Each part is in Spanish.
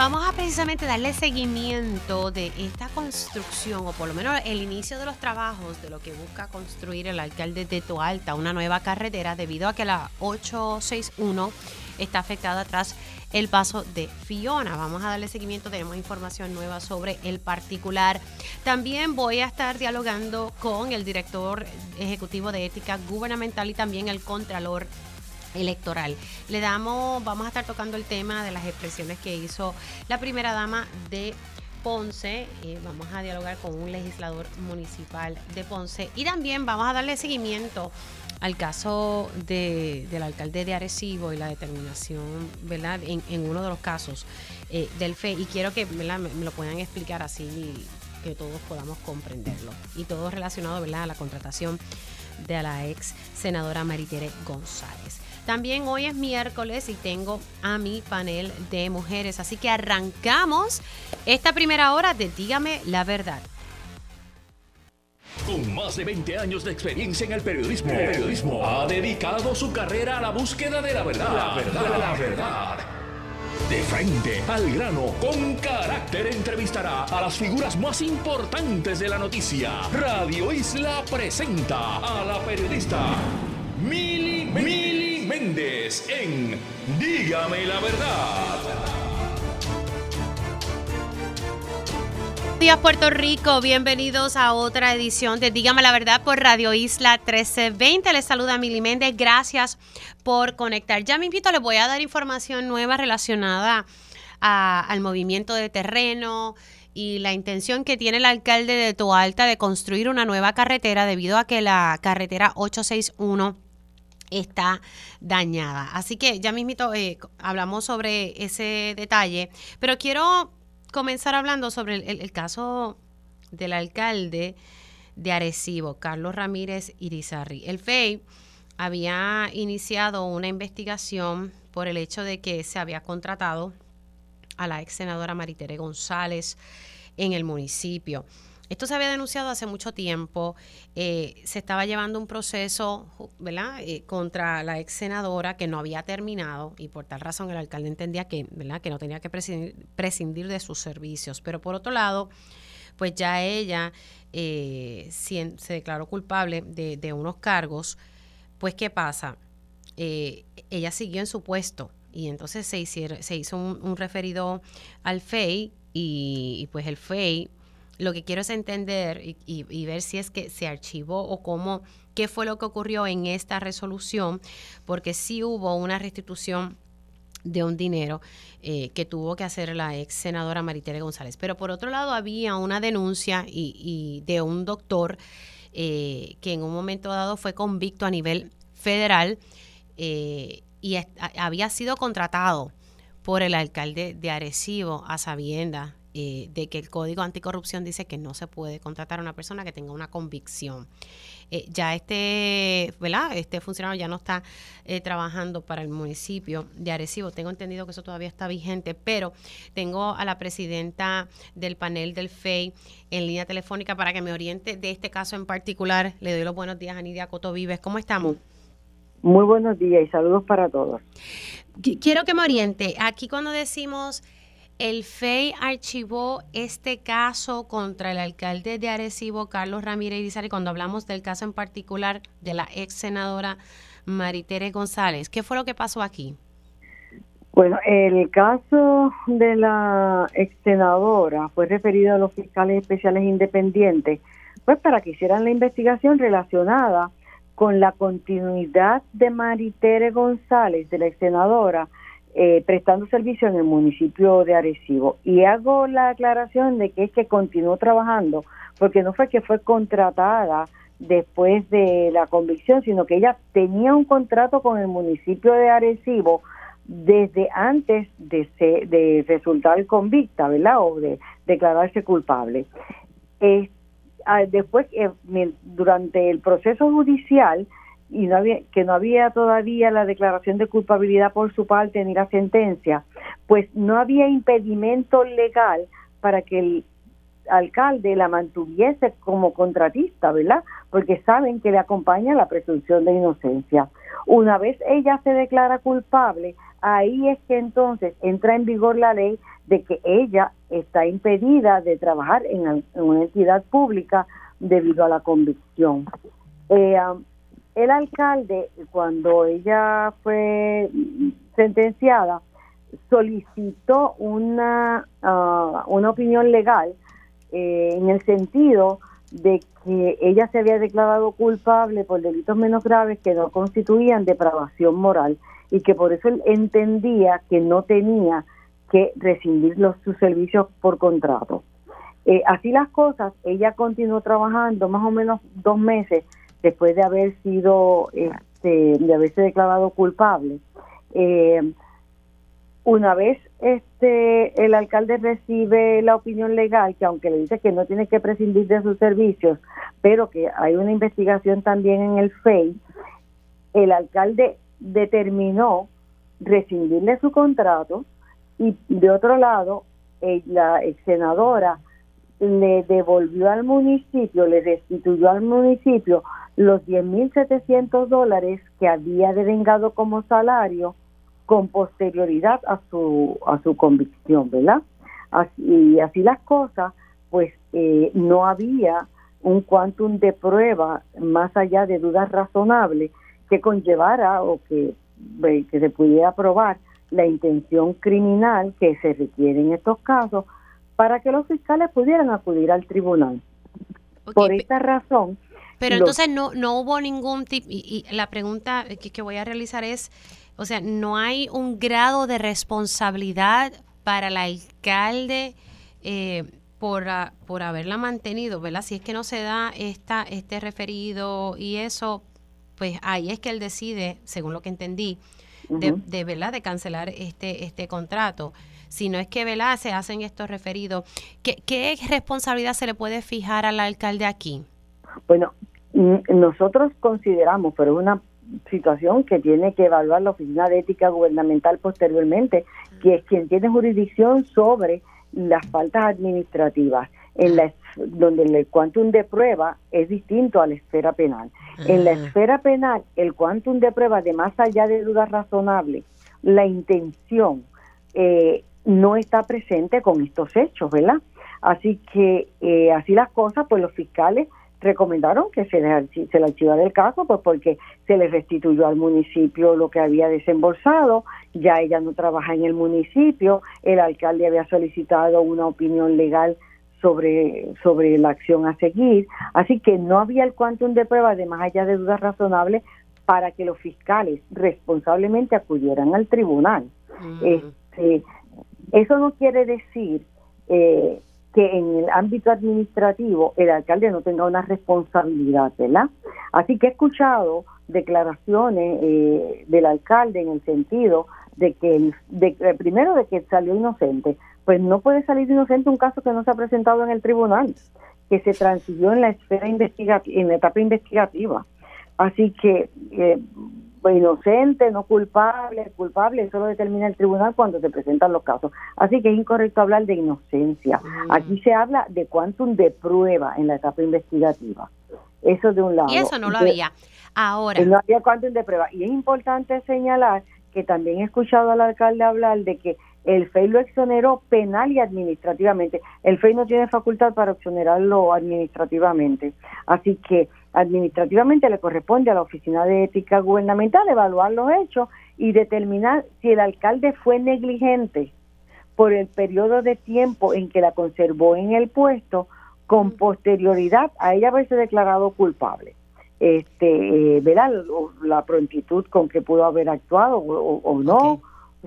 Vamos a precisamente darle seguimiento de esta construcción, o por lo menos el inicio de los trabajos de lo que busca construir el alcalde de Toalta, una nueva carretera, debido a que la 861 está afectada tras el paso de Fiona. Vamos a darle seguimiento, tenemos información nueva sobre el particular. También voy a estar dialogando con el director ejecutivo de ética gubernamental y también el contralor electoral. Le damos, vamos a estar tocando el tema de las expresiones que hizo la primera dama de Ponce. Eh, vamos a dialogar con un legislador municipal de Ponce y también vamos a darle seguimiento al caso de, del alcalde de Arecibo y la determinación, ¿verdad? En, uno de los casos eh, del FE. Y quiero que Me, lo puedan explicar así que todos podamos comprenderlo. Y todo relacionado, ¿verdad? A la contratación de la ex senadora Maritere González. También hoy es miércoles y tengo a mi panel de mujeres, así que arrancamos esta primera hora de Dígame la verdad. Con más de 20 años de experiencia en el periodismo, periodismo ha dedicado su carrera a la búsqueda de la verdad. La verdad, la verdad. De frente al grano, con carácter entrevistará a las figuras más importantes de la noticia. Radio Isla presenta a la periodista Mili, Mili Méndez en Dígame la verdad. días Puerto Rico, bienvenidos a otra edición de Dígame la Verdad por Radio Isla 1320. Les saluda Mili Méndez, gracias por conectar. Ya me invito, les voy a dar información nueva relacionada al movimiento de terreno y la intención que tiene el alcalde de Toalta de construir una nueva carretera debido a que la carretera 861 está dañada. Así que ya mismito eh, hablamos sobre ese detalle, pero quiero comenzar hablando sobre el, caso del alcalde de Arecibo, Carlos Ramírez Irizarri. El FEI había iniciado una investigación por el hecho de que se había contratado a la ex senadora Maritere González en el municipio. Esto se había denunciado hace mucho tiempo. Eh, se estaba llevando un proceso, ¿verdad?, eh, contra la ex senadora que no había terminado y por tal razón el alcalde entendía que, ¿verdad?, que no tenía que prescindir, de sus servicios. Pero por otro lado, pues ya ella eh, se declaró culpable de, unos cargos. Pues, ¿qué pasa? ella siguió en su puesto y entonces se, se hizo un, referido al FEI y, y pues el FEI lo que quiero es entender y, ver si es que se archivó o cómo, qué fue lo que ocurrió en esta resolución, porque sí hubo una restitución de un dinero eh, que tuvo que hacer la ex senadora Maritere González. Pero por otro lado había una denuncia y, de un doctor eh, que en un momento dado fue convicto a nivel federal eh, y había sido contratado por el alcalde de Arecibo a sabienda eh, de que el Código Anticorrupción dice que no se puede contratar a una persona que tenga una convicción. Eh, ya este, ¿verdad? Este funcionario ya no está eh, trabajando para el municipio de Arecibo. Tengo entendido que eso todavía está vigente, pero tengo a la presidenta del panel del FEI en línea telefónica para que me oriente de este caso en particular. Le doy los buenos días a Nidia Coto Vives. ¿Cómo estamos? Muy buenos días y saludos para todos. Quiero que me oriente. Aquí cuando decimos el FEI archivó este caso contra el alcalde de Arecibo, Carlos Ramírez Irizarry, cuando hablamos del caso en particular de la ex senadora Maritere González. ¿Qué fue lo que pasó aquí? Bueno, el caso de la ex senadora fue referido a los fiscales especiales independientes, pues para que hicieran la investigación relacionada con la continuidad de Maritere González, de la ex senadora, eh, prestando servicio en el municipio de Arecibo. Y hago la aclaración de que es que continuó trabajando, porque no fue que fue contratada después de la convicción, sino que ella tenía un contrato con el municipio de Arecibo desde antes de, de resultar convicta, ¿verdad? O de declararse culpable. Ah, después, eh, durante el proceso judicial, y no había, que no había todavía la declaración de culpabilidad por su parte ni la sentencia, pues no había impedimento legal para que el alcalde la mantuviese como contratista, ¿verdad? Porque saben que le acompaña la presunción de inocencia. Una vez ella se declara culpable, ahí es que entonces entra en vigor la ley de que ella está impedida de trabajar en, una entidad pública debido a la convicción. Eh, el alcalde, cuando ella fue sentenciada, solicitó una, uh, una opinión legal eh, en el sentido de que ella se había declarado culpable por delitos menos graves que no constituían depravación moral y que por eso él entendía que no tenía que rescindir los, sus servicios por contrato. Eh, así las cosas, ella continuó trabajando más o menos dos meses después de haber sido, este, de haberse declarado culpable. Eh, una vez este el alcalde recibe la opinión legal, que aunque le dice que no tiene que prescindir de sus servicios, pero que hay una investigación también en el FEI, el alcalde determinó rescindirle su contrato y de otro lado, la ex senadora le devolvió al municipio, le restituyó al municipio los 10.700 dólares que había devengado como salario con posterioridad a su, a su convicción, ¿verdad? Así, y así las cosas, pues eh, no había un quantum de prueba más allá de dudas razonables que conllevara o que, que se pudiera probar la intención criminal que se requiere en estos casos para que los fiscales pudieran acudir al tribunal. Por esta razón. Pero entonces no, no hubo ningún tipo, y, la pregunta que, que voy a realizar es, o sea, no hay un grado de responsabilidad para el alcalde eh, por, por haberla mantenido, ¿verdad? Si es que no se da esta, este referido y eso, pues ahí es que él decide, según lo que entendí, de, de, ¿verdad? de cancelar este, este contrato. Si no es que ¿verdad? se hacen estos referidos, ¿qué, ¿qué responsabilidad se le puede fijar al alcalde aquí? Bueno, nosotros consideramos, pero es una situación que tiene que evaluar la Oficina de Ética Gubernamental posteriormente, que es quien tiene jurisdicción sobre las faltas administrativas, en la, donde el quantum de prueba es distinto a la esfera penal. En la esfera penal, el quantum de prueba, de más allá de dudas razonables, la intención eh, no está presente con estos hechos, ¿verdad? Así que eh, así las cosas, pues los fiscales recomendaron que se le, se le archivara el caso, pues porque se le restituyó al municipio lo que había desembolsado, ya ella no trabaja en el municipio, el alcalde había solicitado una opinión legal sobre, sobre la acción a seguir, así que no había el quantum de pruebas de más allá de dudas razonables para que los fiscales responsablemente acudieran al tribunal. Mm. Este, eso no quiere decir eh, que en el ámbito administrativo el alcalde no tenga una responsabilidad, ¿verdad? Así que he escuchado declaraciones eh, del alcalde en el sentido de que, de, eh, primero, de que salió inocente, pues no puede salir inocente un caso que no se ha presentado en el tribunal, que se transiguió en la esfera investigativa, en la etapa investigativa. Así que eh, pues, inocente, no culpable, culpable, eso lo determina el tribunal cuando se presentan los casos. Así que es incorrecto hablar de inocencia. Mm. Aquí se habla de quantum de prueba en la etapa investigativa. Eso de un lado. Y eso no lo había. Ahora. No había quantum de prueba. Y es importante señalar que también he escuchado al alcalde hablar de que el FEI lo exoneró penal y administrativamente. El FEI no tiene facultad para exonerarlo administrativamente. Así que administrativamente le corresponde a la Oficina de Ética Gubernamental evaluar los hechos y determinar si el alcalde fue negligente por el periodo de tiempo en que la conservó en el puesto con posterioridad a ella haberse declarado culpable. Este, eh, verá la prontitud con que pudo haber actuado o, no,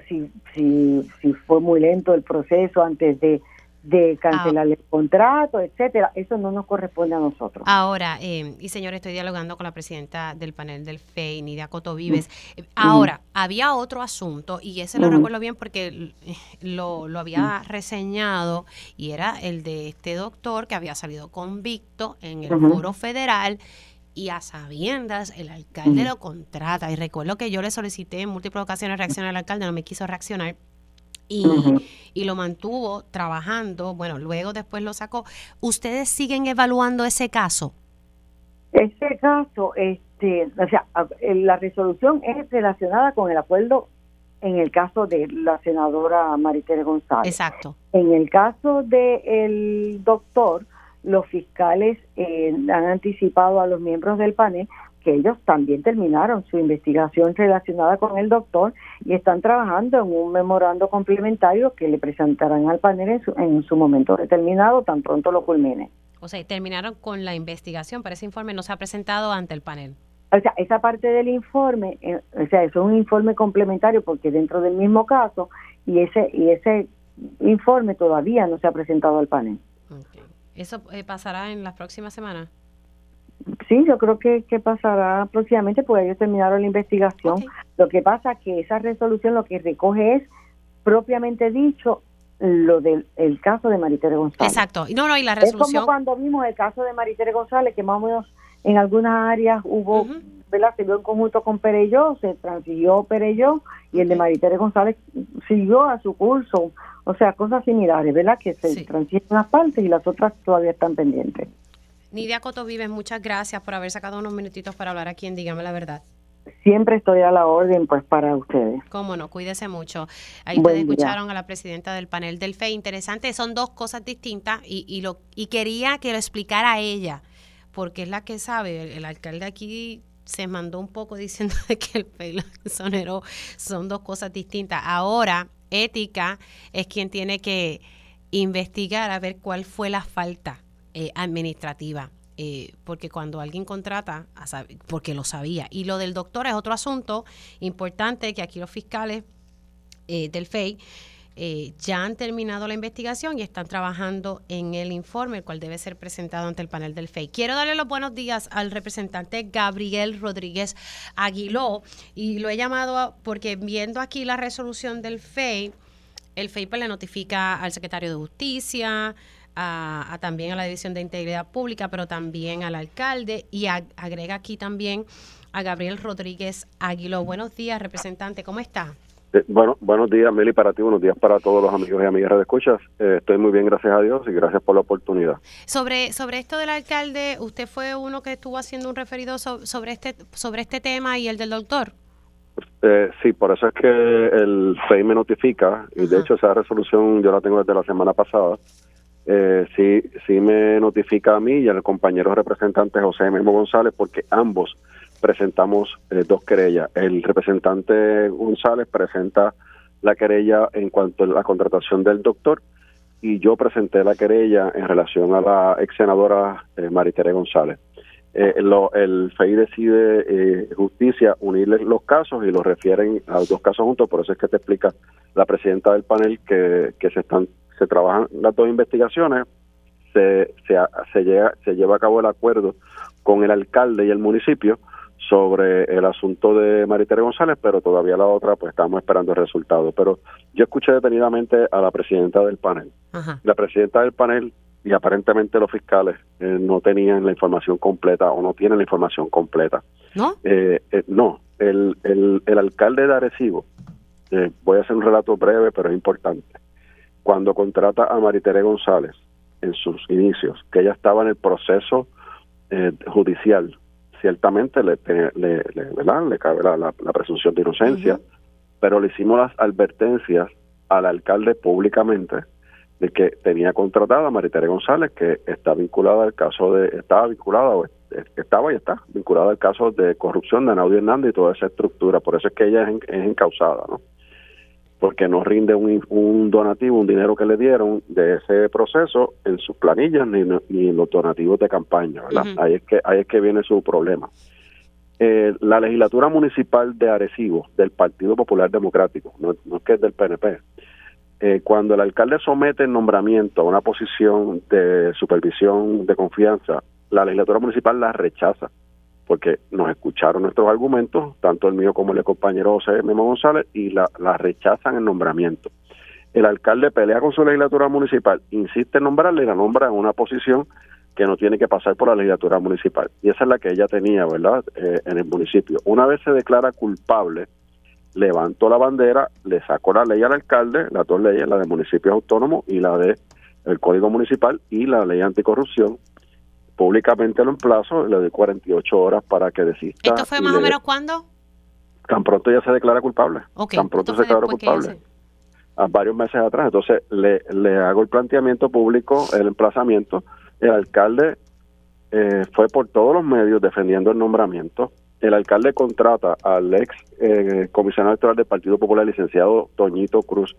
si, si, si fue muy lento el proceso antes de de cancelar el contrato, etcétera. Eso no nos corresponde a nosotros. Ahora, eh, y señor, estoy dialogando con la presidenta del panel del FEI, Nidia Coto Vives. Eh, ahora, había otro asunto, y ese lo recuerdo bien porque lo, lo había reseñado, y era el de este doctor que había salido convicto en el foro federal y a sabiendas el alcalde lo contrata. Y recuerdo que yo le solicité en múltiples ocasiones reaccionar al alcalde, no me quiso reaccionar y, lo mantuvo trabajando, bueno, luego después lo sacó. ¿Ustedes siguen evaluando ese caso? Ese caso, este, o sea, la resolución es relacionada con el acuerdo en el caso de la senadora Maritere González. Exacto. En el caso del doctor, los fiscales eh, han anticipado a los miembros del panel que ellos también terminaron su investigación relacionada con el doctor y están trabajando en un memorando complementario que le presentarán al panel en su, en su momento determinado, tan pronto lo culmine. O sea, terminaron con la investigación, pero ese informe no se ha presentado ante el panel. O sea, esa parte del informe, eh, o sea, es un informe complementario porque dentro del mismo caso y ese y ese informe todavía no se ha presentado al panel. ¿Eso eh, pasará en las próximas semanas? Sí, yo creo que, que pasará próximamente porque ellos terminaron la investigación. Lo que pasa es que esa resolución lo que recoge es propiamente dicho lo del el caso de Maritere González. Exacto. No, no, y la resolución. Es como cuando vimos el caso de Maritere González, que más o menos en algunas áreas hubo, ¿verdad? Se vio en conjunto con Pereyó, se transiguió Pereyó y el de Maritere González siguió a su curso. O sea, cosas similares, ¿verdad? Que se sí. unas partes y las otras todavía están pendientes. Nidia Coto Vives, muchas gracias por haber sacado unos minutitos para hablar aquí en Dígame la Verdad. Siempre estoy a la orden, pues, para ustedes. Cómo no, cuídese mucho. Ahí ustedes escucharon a la presidenta del panel del FE. Interesante, son dos cosas distintas y, y, lo, y quería que lo explicara ella, porque es la que sabe. El, el alcalde aquí se mandó un poco diciendo que el FE y el sonero son dos cosas distintas. Ahora, ética es quien tiene que investigar a ver cuál fue la falta eh, administrativa. Eh, porque cuando alguien contrata, porque lo sabía. Y lo del doctor es otro asunto importante que aquí los fiscales eh, del FEI eh, ya han terminado la investigación y están trabajando en el informe, el cual debe ser presentado ante el panel del FEI. Quiero darle los buenos días al representante Gabriel Rodríguez Aguiló y lo he llamado porque viendo aquí la resolución del FEI, el FEI pues, le notifica al secretario de Justicia, a, a, también a la División de Integridad Pública, pero también al alcalde y a, agrega aquí también a Gabriel Rodríguez Aguiló. Buenos días, representante, ¿cómo está? Eh, bueno, buenos días, Meli, para ti, buenos días para todos los amigos y amigas de escuchas. Eh, estoy muy bien, gracias a Dios, y gracias por la oportunidad. Sobre sobre esto del alcalde, ¿usted fue uno que estuvo haciendo un referido so, sobre este sobre este tema y el del doctor? Eh, sí, por eso es que el FEI me notifica, y Ajá. de hecho esa resolución yo la tengo desde la semana pasada, eh, sí, sí me notifica a mí y al compañero representante José Memo González, porque ambos presentamos eh, dos querellas. El representante González presenta la querella en cuanto a la contratación del doctor y yo presenté la querella en relación a la ex senadora eh, Maritere González. Eh, lo, el FEI decide eh, justicia unirles los casos y los refieren a los dos casos juntos, por eso es que te explica la presidenta del panel que, que se están se trabajan las dos investigaciones, se, se, se, llega, se lleva a cabo el acuerdo con el alcalde y el municipio sobre el asunto de Maritere González, pero todavía la otra, pues estamos esperando el resultado. Pero yo escuché detenidamente a la presidenta del panel. Ajá. La presidenta del panel y aparentemente los fiscales eh, no tenían la información completa o no tienen la información completa. ¿No? Eh, eh, no, el, el, el, alcalde de Arecibo, eh, voy a hacer un relato breve, pero es importante cuando contrata a Maritere González en sus inicios, que ella estaba en el proceso eh, judicial, ciertamente le, le, le, ¿verdad? le cabe la, la, la, presunción de inocencia, uh -huh. pero le hicimos las advertencias al alcalde públicamente de que tenía contratada a Maritere González, que está vinculada al caso de, estaba vinculada o estaba y está vinculada al caso de corrupción de Anaudio Hernández y toda esa estructura, por eso es que ella es, es encausada, ¿no? Porque no rinde un, un, donativo, un dinero que le dieron de ese proceso en sus planillas ni, ni en los donativos de campaña, ¿verdad? Uh -huh. Ahí es que ahí es que viene su problema. Eh, la legislatura municipal de Arecibo del Partido Popular Democrático, no, no es que es del PNP, eh, cuando el alcalde somete el nombramiento a una posición de supervisión de confianza, la legislatura municipal la rechaza porque nos escucharon nuestros argumentos, tanto el mío como el de compañero José Memo González, y la, la rechazan el nombramiento. El alcalde pelea con su legislatura municipal, insiste en nombrarle y la nombra en una posición que no tiene que pasar por la legislatura municipal. Y esa es la que ella tenía, ¿verdad?, eh, en el municipio. Una vez se declara culpable, levantó la bandera, le sacó la ley al alcalde, las dos leyes, la de municipios autónomos y la de el Código Municipal y la ley anticorrupción, públicamente lo emplazo, le doy 48 horas para que desista. ¿Esto fue más o menos cuándo? Tan pronto ya se declara culpable. Tan pronto se declara culpable. A varios meses atrás. Entonces le, le hago el planteamiento público, el emplazamiento. El alcalde eh, fue por todos los medios defendiendo el nombramiento. El alcalde contrata al ex eh, comisionado electoral del Partido Popular, licenciado Toñito Cruz.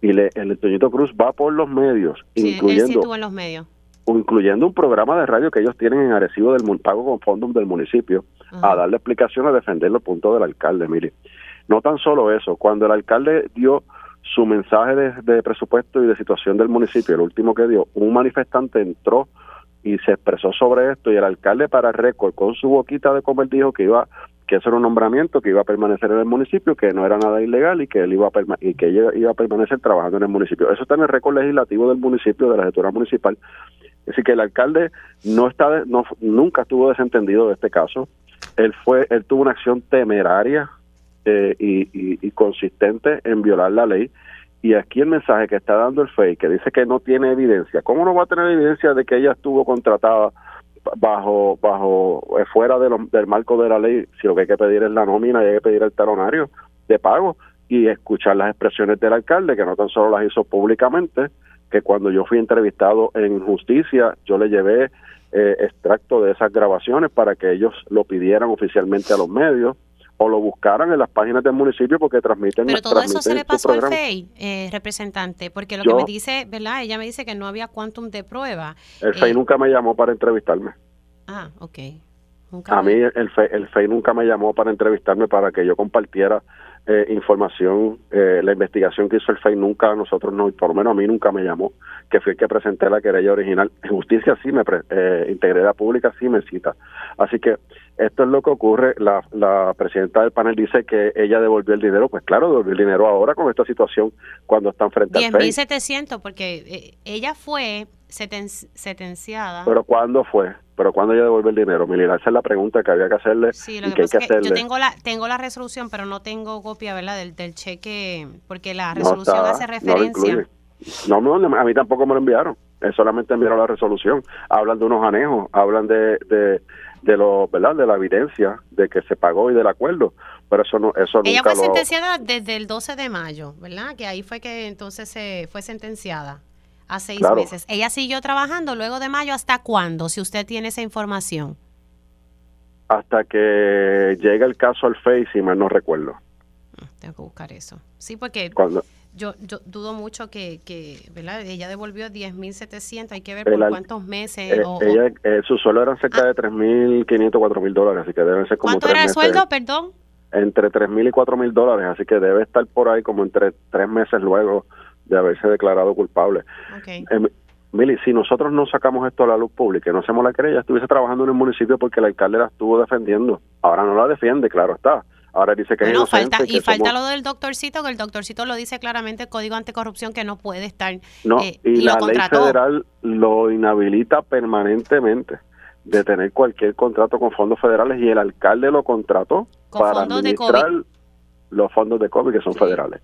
Y le, el Toñito Cruz va por los medios, incluyendo. en los medios incluyendo un programa de radio que ellos tienen en Arecibo del pago con fondos del municipio, a darle explicación a defender los puntos del alcalde, mire. No tan solo eso, cuando el alcalde dio su mensaje de, presupuesto y de situación del municipio, el último que dio, un manifestante entró y se expresó sobre esto y el alcalde para récord con su boquita de comer dijo que iba que eso era un nombramiento que iba a permanecer en el municipio, que no era nada ilegal y que él iba a y que ella iba a permanecer trabajando en el municipio. Eso está en el récord legislativo del municipio de la gestora municipal Así que el alcalde no está, no, nunca estuvo desentendido de este caso. Él fue, él tuvo una acción temeraria eh, y, consistente en violar la ley. Y aquí el mensaje que está dando el FEI, que dice que no tiene evidencia. ¿Cómo no va a tener evidencia de que ella estuvo contratada bajo, bajo, eh, fuera del marco de la ley? Si lo que hay que pedir es la nómina y hay que pedir el talonario de pago y escuchar las expresiones del alcalde, que no tan solo las hizo públicamente, que cuando yo fui entrevistado en justicia, yo le llevé eh, extracto de esas grabaciones para que ellos lo pidieran oficialmente a los medios o lo buscaran en las páginas del municipio porque transmiten Pero todo eso se le pasó al FEI, eh, representante, porque lo que me dice, ¿verdad? Ella me dice que no había quantum de prueba. El FEI eh, nunca me llamó para entrevistarme. Ah, ok. a mí el FEI, el FEI nunca me llamó para entrevistarme para que yo compartiera eh, información, eh, la investigación que hizo el FEI nunca a nosotros, no, por lo menos a mí nunca me llamó, que fue el que presenté la querella original. Justicia sí me, eh, integridad pública sí me cita. Así que esto es lo que ocurre. La, la presidenta del panel dice que ella devolvió el dinero. Pues claro, devolvió el dinero ahora con esta situación cuando están frente al FEI. 10.700 porque eh, ella fue sentenciada. ¿Pero cuándo fue? ¿Pero cuándo ella devuelve el dinero? Milina, esa es la pregunta que había que hacerle. Sí, lo que, pasa es que yo tengo la, tengo la resolución, pero no tengo copia, ¿verdad? Del, del cheque, porque la resolución hace referencia. No, no, a mí tampoco me lo enviaron. solamente enviaron la resolución. Hablan de unos anejos, hablan de, de, de lo, ¿verdad? De la evidencia de que se pagó y del acuerdo. Pero eso no, eso Ella fue sentenciada desde el 12 de mayo, ¿verdad? Que ahí fue que entonces se fue sentenciada a seis meses. Ella siguió trabajando luego de mayo. ¿Hasta cuándo? Si usted tiene esa información. Hasta que llega el caso al Face, y más no recuerdo. Ah, tengo que buscar eso. Sí, porque yo, yo dudo mucho que, que ¿verdad? Ella devolvió 10.700. Hay que ver por cuántos meses. Eh, ella, eh, su sueldo eran cerca ah. de 3.500, 4.000 dólares. Así que deben ser como ¿Cuánto era el sueldo, perdón? Entre 3.000 y 4.000 dólares. Así que debe estar por ahí como entre tres meses luego de haberse declarado culpable. Okay. Eh, Mili, si nosotros no sacamos esto a la luz pública y no hacemos la querella, estuviese trabajando en el municipio porque el alcalde la estuvo defendiendo. Ahora no la defiende, claro está. Ahora dice que es inocente, falta, y falta lo del doctorcito, que el doctorcito lo dice claramente el Código Anticorrupción que no puede estar. No, eh, y, la ley federal lo inhabilita permanentemente de tener cualquier contrato con fondos federales y el alcalde lo contrató para administrar los fondos de COVID que son federales.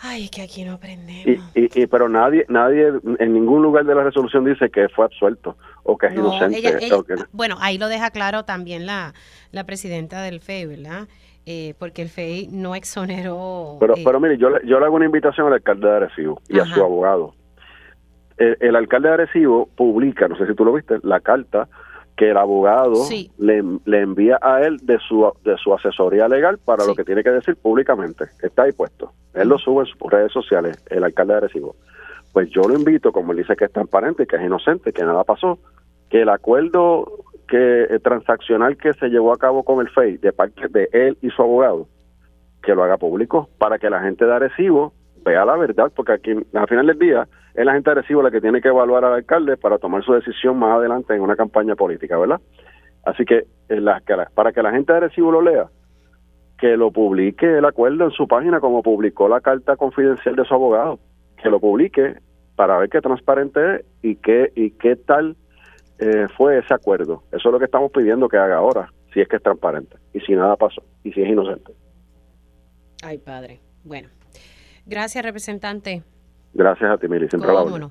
Ay, que aquí no aprendemos. Y, pero nadie, nadie, en ningún lugar de la resolución dice que fue absuelto o que es inocente. Bueno, ahí lo deja claro también la, la presidenta del FEI, ¿verdad? Eh, porque el FEI no exoneró. Pero, eh, pero mire, yo, yo le hago una invitación al alcalde de Arecibo y a su abogado. El, el, alcalde de Arecibo publica, no sé si tú lo viste, la carta que el abogado le, le, envía a él de su, de su asesoría legal para lo que tiene que decir públicamente. Está ahí puesto. Él lo sube en sus redes sociales, el alcalde de Recibo. Pues yo lo invito, como él dice que es transparente, que es inocente, que nada pasó, que el acuerdo que el transaccional que se llevó a cabo con el FEI de parte de él y su abogado, que lo haga público para que la gente de Arecibo vea la verdad, porque aquí al final del día es la gente agresiva la que tiene que evaluar al alcalde para tomar su decisión más adelante en una campaña política, ¿verdad? Así que, para que la gente agresiva lo lea, que lo publique el acuerdo en su página como publicó la carta confidencial de su abogado, que lo publique para ver qué transparente es y qué, y qué tal eh, fue ese acuerdo. Eso es lo que estamos pidiendo que haga ahora, si es que es transparente y si nada pasó y si es inocente. Ay, padre. Bueno, gracias, representante. Gracias a ti, Mili, siempre la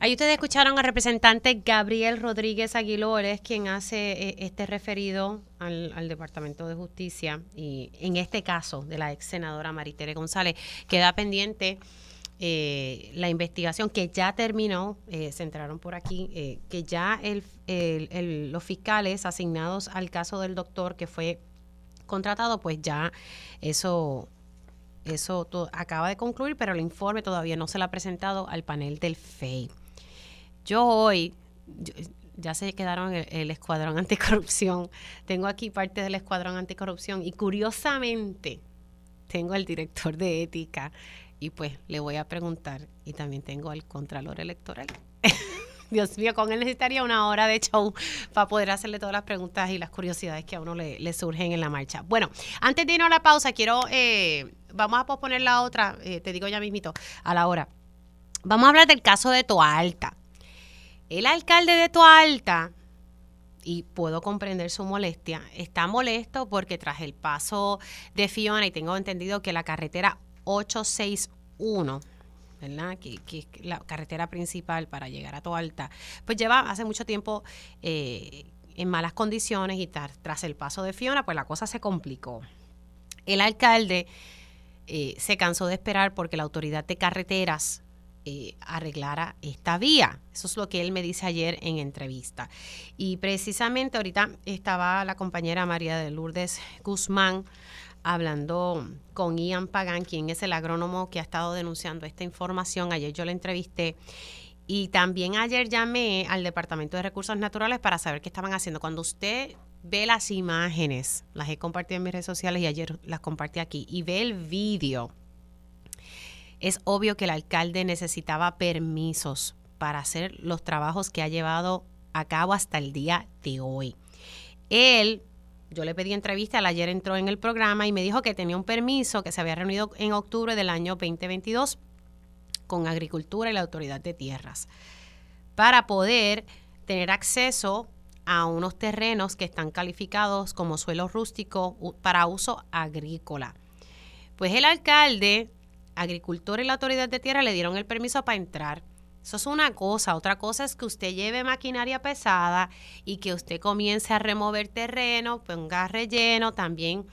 Ahí ustedes escucharon al representante Gabriel Rodríguez Aguilores, quien hace eh, este referido al, Departamento de Justicia y en este caso de la ex senadora Maritere González. Queda pendiente eh, la investigación que ya terminó, eh, se entraron por aquí, que ya los fiscales asignados al caso del doctor que fue contratado, pues ya eso eso acaba de concluir, pero el informe todavía no se le ha presentado al panel del FEI. Yo hoy, ya se quedaron el, el, escuadrón anticorrupción, tengo aquí parte del escuadrón anticorrupción y curiosamente tengo al director de ética y pues le voy a preguntar y también tengo al contralor electoral. Dios mío, con él necesitaría una hora de show para poder hacerle todas las preguntas y las curiosidades que a uno le, surgen en la marcha. Bueno, antes de irnos a la pausa, quiero, eh, vamos a posponer la otra, eh, te digo ya mismito, a la hora. Vamos a hablar del caso de Toalta. El alcalde de Toalta, y puedo comprender su molestia, está molesto porque tras el paso de Fiona, y tengo entendido que la carretera 861, ¿verdad? Que, es la carretera principal para llegar a Toalta, pues lleva hace mucho tiempo eh, en malas condiciones y tras el paso de Fiona, pues la cosa se complicó. El alcalde eh, se cansó de esperar porque la autoridad de carreteras eh, arreglara esta vía. Eso es lo que él me dice ayer en entrevista. Y precisamente ahorita estaba la compañera María de Lourdes Guzmán hablando con Ian Pagan, quien es el agrónomo que ha estado denunciando esta información. Ayer yo la entrevisté. Y también ayer llamé al Departamento de Recursos Naturales para saber qué estaban haciendo. Cuando usted ve las imágenes, las he compartido en mis redes sociales y ayer las compartí aquí, y ve el vídeo es obvio que el alcalde necesitaba permisos para hacer los trabajos que ha llevado a cabo hasta el día de hoy. Él, yo le pedí entrevista, él ayer entró en el programa y me dijo que tenía un permiso que se había reunido en octubre del año 2022 con Agricultura y la Autoridad de Tierras para poder tener acceso a unos terrenos que están calificados como suelo rústico para uso agrícola. Pues el alcalde agricultor y la autoridad de tierra le dieron el permiso para entrar. Eso es una cosa. Otra cosa es que usted lleve maquinaria pesada y que usted comience a remover terreno, ponga relleno, también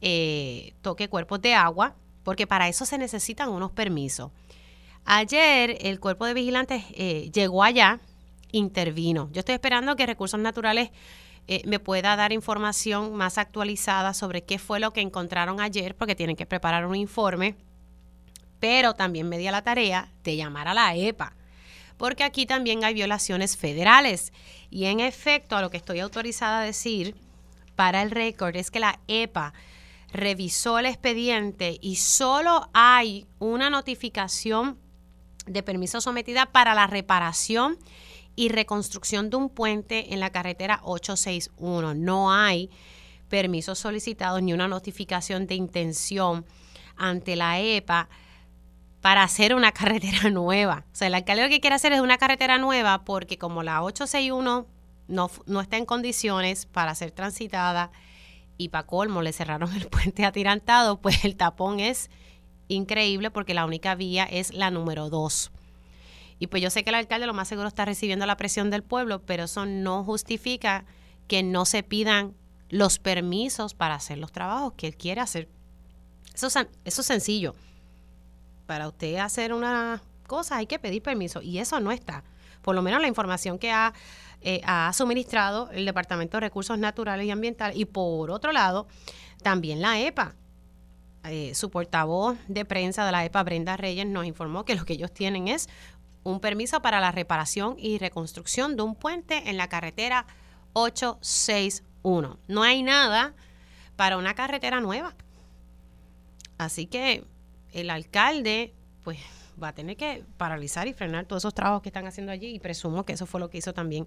eh, toque cuerpos de agua, porque para eso se necesitan unos permisos. Ayer el cuerpo de vigilantes eh, llegó allá, intervino. Yo estoy esperando que Recursos Naturales eh, me pueda dar información más actualizada sobre qué fue lo que encontraron ayer, porque tienen que preparar un informe pero también me dio la tarea de llamar a la EPA, porque aquí también hay violaciones federales. Y en efecto, a lo que estoy autorizada a decir para el récord es que la EPA revisó el expediente y solo hay una notificación de permiso sometida para la reparación y reconstrucción de un puente en la carretera 861. No hay permisos solicitados ni una notificación de intención ante la EPA para hacer una carretera nueva. O sea, el alcalde lo que quiere hacer es una carretera nueva porque como la 861 no, no está en condiciones para ser transitada y para colmo le cerraron el puente atirantado, pues el tapón es increíble porque la única vía es la número 2. Y pues yo sé que el alcalde lo más seguro está recibiendo la presión del pueblo, pero eso no justifica que no se pidan los permisos para hacer los trabajos que él quiere hacer. Eso, eso es sencillo para usted hacer una cosa hay que pedir permiso y eso no está. Por lo menos la información que ha, eh, ha suministrado el Departamento de Recursos Naturales y Ambientales y por otro lado también la EPA. Eh, su portavoz de prensa de la EPA, Brenda Reyes, nos informó que lo que ellos tienen es un permiso para la reparación y reconstrucción de un puente en la carretera 861. No hay nada para una carretera nueva. Así que el alcalde, pues va a tener que paralizar y frenar todos esos trabajos que están haciendo allí y presumo que eso fue lo que hizo también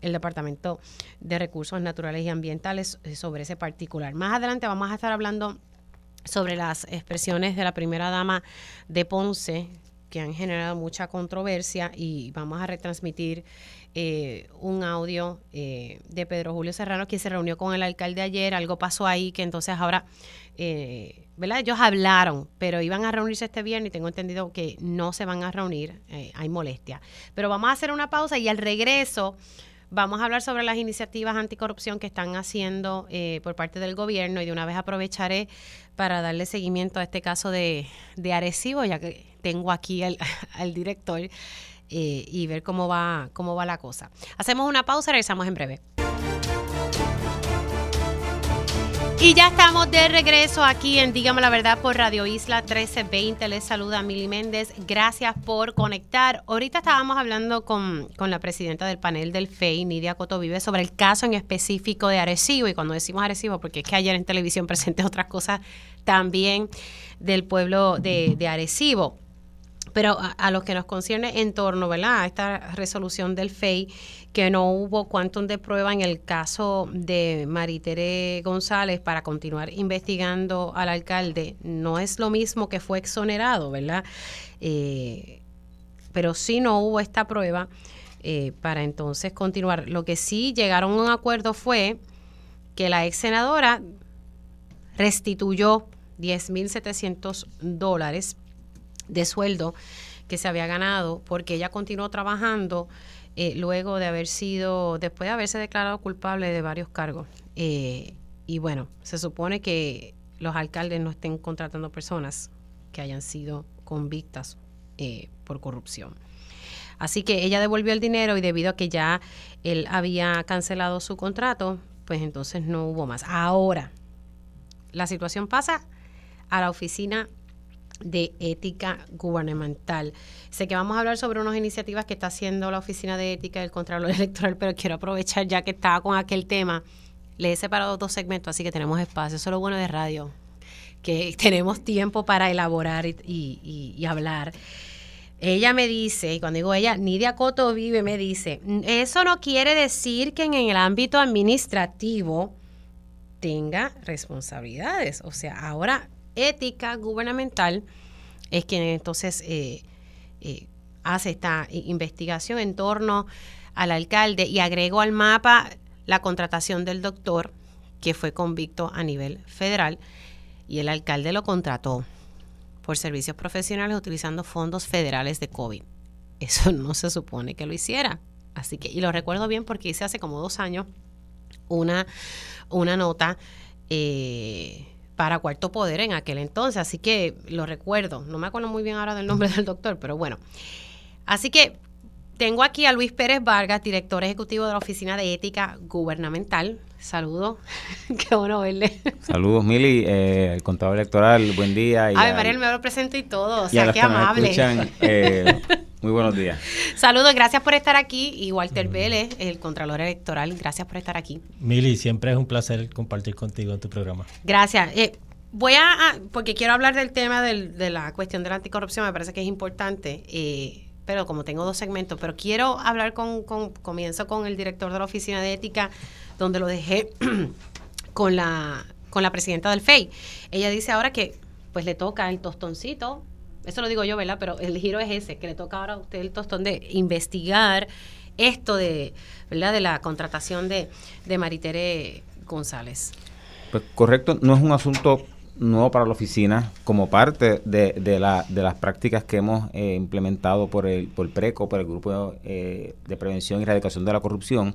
el Departamento de Recursos Naturales y Ambientales sobre ese particular. Más adelante vamos a estar hablando sobre las expresiones de la primera dama de Ponce que han generado mucha controversia y vamos a retransmitir eh, un audio eh, de Pedro Julio Serrano, quien se reunió con el alcalde ayer, algo pasó ahí que entonces ahora ¿verdad? Ellos hablaron, pero iban a reunirse este viernes y tengo entendido que no se van a reunir, eh, hay molestia. Pero vamos a hacer una pausa y al regreso vamos a hablar sobre las iniciativas anticorrupción que están haciendo eh, por parte del gobierno y de una vez aprovecharé para darle seguimiento a este caso de, de Arecibo, ya que tengo aquí al, director eh, y ver cómo va, cómo va la cosa. Hacemos una pausa, regresamos en breve. Y ya estamos de regreso aquí en Dígame la Verdad por Radio Isla 1320. Les saluda Mili Méndez. Gracias por conectar. Ahorita estábamos hablando con, con la presidenta del panel del FEI, Nidia Cotovive, sobre el caso en específico de Arecibo. Y cuando decimos Arecibo, porque es que ayer en televisión presenté otras cosas también del pueblo de, de Arecibo. Pero a, a, lo que nos concierne en torno ¿verdad? a esta resolución del FEI, que no hubo quantum de prueba en el caso de Maritere González para continuar investigando al alcalde, no es lo mismo que fue exonerado, ¿verdad? Eh, pero sí no hubo esta prueba eh, para entonces continuar. Lo que sí llegaron a un acuerdo fue que la ex senadora restituyó 10.700 dólares de sueldo que se había ganado porque ella continuó trabajando eh, luego de haber sido, después de haberse declarado culpable de varios cargos. Eh, y bueno, se supone que los alcaldes no estén contratando personas que hayan sido convictas eh, por corrupción. Así que ella devolvió el dinero y debido a que ya él había cancelado su contrato, pues entonces no hubo más. Ahora, la situación pasa a la oficina de ética gubernamental. Sé que vamos a hablar sobre unas iniciativas que está haciendo la Oficina de Ética del Contralor Electoral, pero quiero aprovechar ya que estaba con aquel tema. Le he separado dos segmentos, así que tenemos espacio. Eso es lo bueno de radio, que tenemos tiempo para elaborar y, y, hablar. Ella me dice, y cuando digo ella, Nidia Coto vive, me dice, eso no quiere decir que en el ámbito administrativo tenga responsabilidades. O sea, ahora ética gubernamental es quien entonces eh, eh, hace esta investigación en torno al alcalde y agregó al mapa la contratación del doctor que fue convicto a nivel federal y el alcalde lo contrató por servicios profesionales utilizando fondos federales de COVID. Eso no se supone que lo hiciera. Así que, y lo recuerdo bien porque hice hace como dos años una, una nota eh, para Cuarto Poder en aquel entonces, así que lo recuerdo, no me acuerdo muy bien ahora del nombre del doctor, pero bueno. Así que tengo aquí a Luis Pérez Vargas, director ejecutivo de la Oficina de Ética Gubernamental. Saludos, qué bueno verle. Saludos, Mili, eh, el contador electoral, buen día. Y a ver, María, me lo presento y todo, o sea, qué amable. Escuchan, eh, muy buenos días. Saludos, gracias por estar aquí. Y Walter Vélez, el Contralor Electoral, gracias por estar aquí. Mili, siempre es un placer compartir contigo en tu programa. Gracias. Eh, voy a, porque quiero hablar del tema del, de la cuestión de la anticorrupción, me parece que es importante. Eh, pero como tengo dos segmentos, pero quiero hablar con, con, comienzo con el director de la Oficina de Ética, donde lo dejé con la, con la presidenta del FEI. Ella dice ahora que pues le toca el tostoncito eso lo digo yo, ¿verdad? Pero el giro es ese, que le toca ahora a usted el tostón de investigar esto de, ¿verdad? De la contratación de, de Maritere González. Pues correcto, no es un asunto nuevo para la oficina como parte de, de, la, de las prácticas que hemos eh, implementado por el, por PRECO, por el Grupo eh, de Prevención y Erradicación de la Corrupción,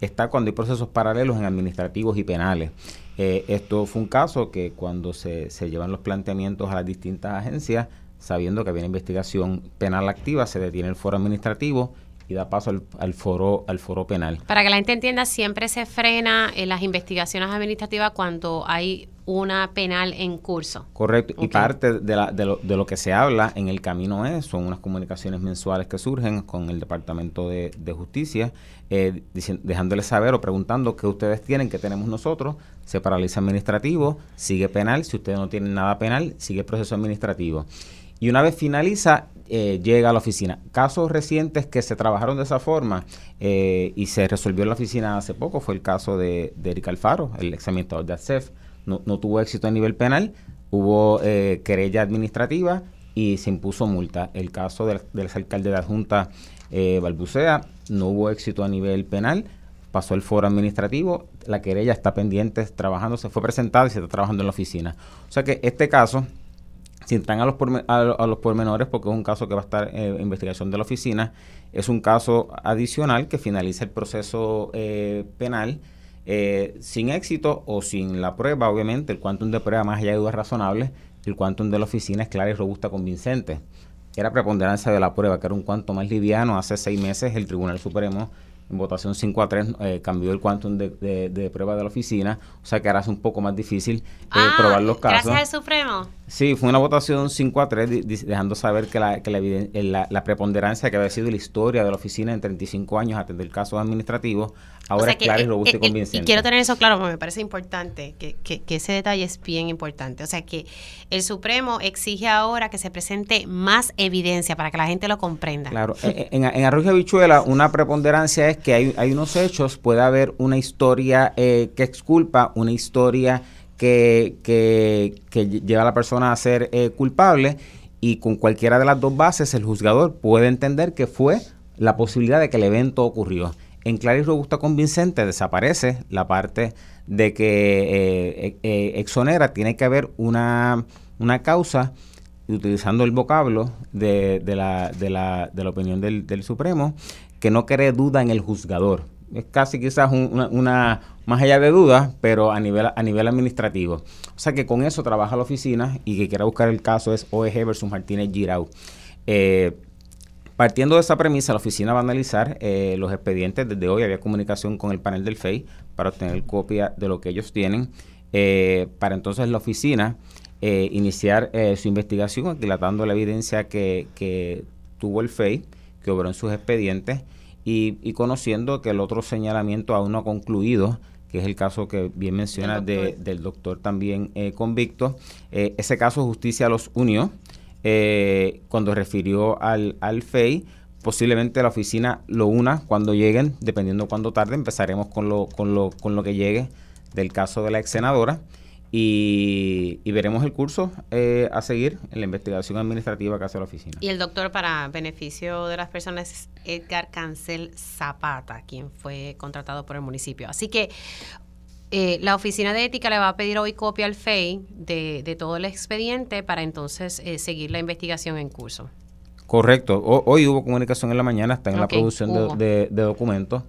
está cuando hay procesos paralelos en administrativos y penales. Eh, esto fue un caso que cuando se, se llevan los planteamientos a las distintas agencias, sabiendo que había una investigación penal activa, se detiene el foro administrativo y da paso al, al, foro al foro penal. Para que la gente entienda, siempre se frena en las investigaciones administrativas cuando hay una penal en curso. Correcto, okay. y parte de, la, de, lo, de, lo, que se habla en el camino es, son unas comunicaciones mensuales que surgen con el Departamento de, de Justicia, eh, dejándoles saber o preguntando qué ustedes tienen, qué tenemos nosotros, se paraliza administrativo, sigue penal, si ustedes no tienen nada penal, sigue proceso administrativo y una vez finaliza, eh, llega a la oficina. Casos recientes que se trabajaron de esa forma eh, y se resolvió en la oficina hace poco fue el caso de, de Eric Alfaro, el examinador de ACEF. No, no, tuvo éxito a nivel penal, hubo eh, querella administrativa y se impuso multa. El caso del, del alcalde de la Junta, Balbucea, no hubo éxito a nivel penal, pasó el foro administrativo, la querella está pendiente, trabajando, se fue presentada y se está trabajando en la oficina. O sea que este caso, si entran a los, a, los pormenores, porque es un caso que va a estar en investigación de la oficina, es un caso adicional que finaliza el proceso eh, penal eh, sin éxito o sin la prueba, obviamente, el quantum de prueba más allá de dudas razonables, el quantum de la oficina es clara y robusta convincente. Era preponderancia de la prueba, que era un cuanto más liviano. Hace seis meses el Tribunal Supremo en votación 5 a 3 eh, cambió el quantum de, de, prueba de la oficina, o sea que ahora es un poco más difícil eh, ah, probar los casos. Gracias al Supremo. Sí, fue una votación 5 a 3, dejando saber que, la, que la, la, preponderancia que había sido la historia de la oficina en 35 años atender casos administrativos, ahora es clara y robusta y convincente. Y quiero tener eso claro porque me parece importante, que, que, que, ese detalle es bien importante. O sea que el Supremo exige ahora que se presente más evidencia para que la gente lo comprenda. Claro, en, en, Arroyo Habichuela una preponderancia es que hay, hay unos hechos, puede haber una historia eh, que exculpa, una historia que, lleva a la persona a ser eh, culpable y con cualquiera de las dos bases el juzgador puede entender que fue la posibilidad de que el evento ocurrió. En clara y robusta convincente desaparece la parte de que eh, eh, exonera, tiene que haber una, una causa, utilizando el vocablo de, de, la, de, la, de la opinión del, del Supremo, que no cree duda en el juzgador es casi quizás una, más allá de dudas, pero a nivel, a nivel administrativo. O sea que con eso trabaja la oficina y que quiera buscar el caso es OEG versus Martínez Girau. Eh, partiendo de esa premisa, la oficina va a analizar eh, los expedientes. Desde hoy había comunicación con el panel del FEI para obtener copia de lo que ellos tienen. Eh, para entonces la oficina iniciar su investigación, aquilatando la evidencia que, que tuvo el FEI, que obró en sus expedientes y, conociendo que el otro señalamiento aún no ha concluido, que es el caso que bien menciona de, del doctor también eh, convicto, eh, ese caso justicia los unió eh, cuando refirió al, al FEI, posiblemente la oficina lo una cuando lleguen, dependiendo cuándo tarde, empezaremos con lo, con lo, con lo que llegue del caso de la ex senadora y, veremos el curso eh, a seguir en la investigación administrativa que hace la oficina. Y el doctor, para beneficio de las personas, es Edgar Cancel Zapata, quien fue contratado por el municipio. Así que eh, la oficina de ética le va a pedir hoy copia al FEI de, todo el expediente para entonces eh, seguir la investigación en curso. Correcto. hoy hubo comunicación en la mañana, está en la producción de documentos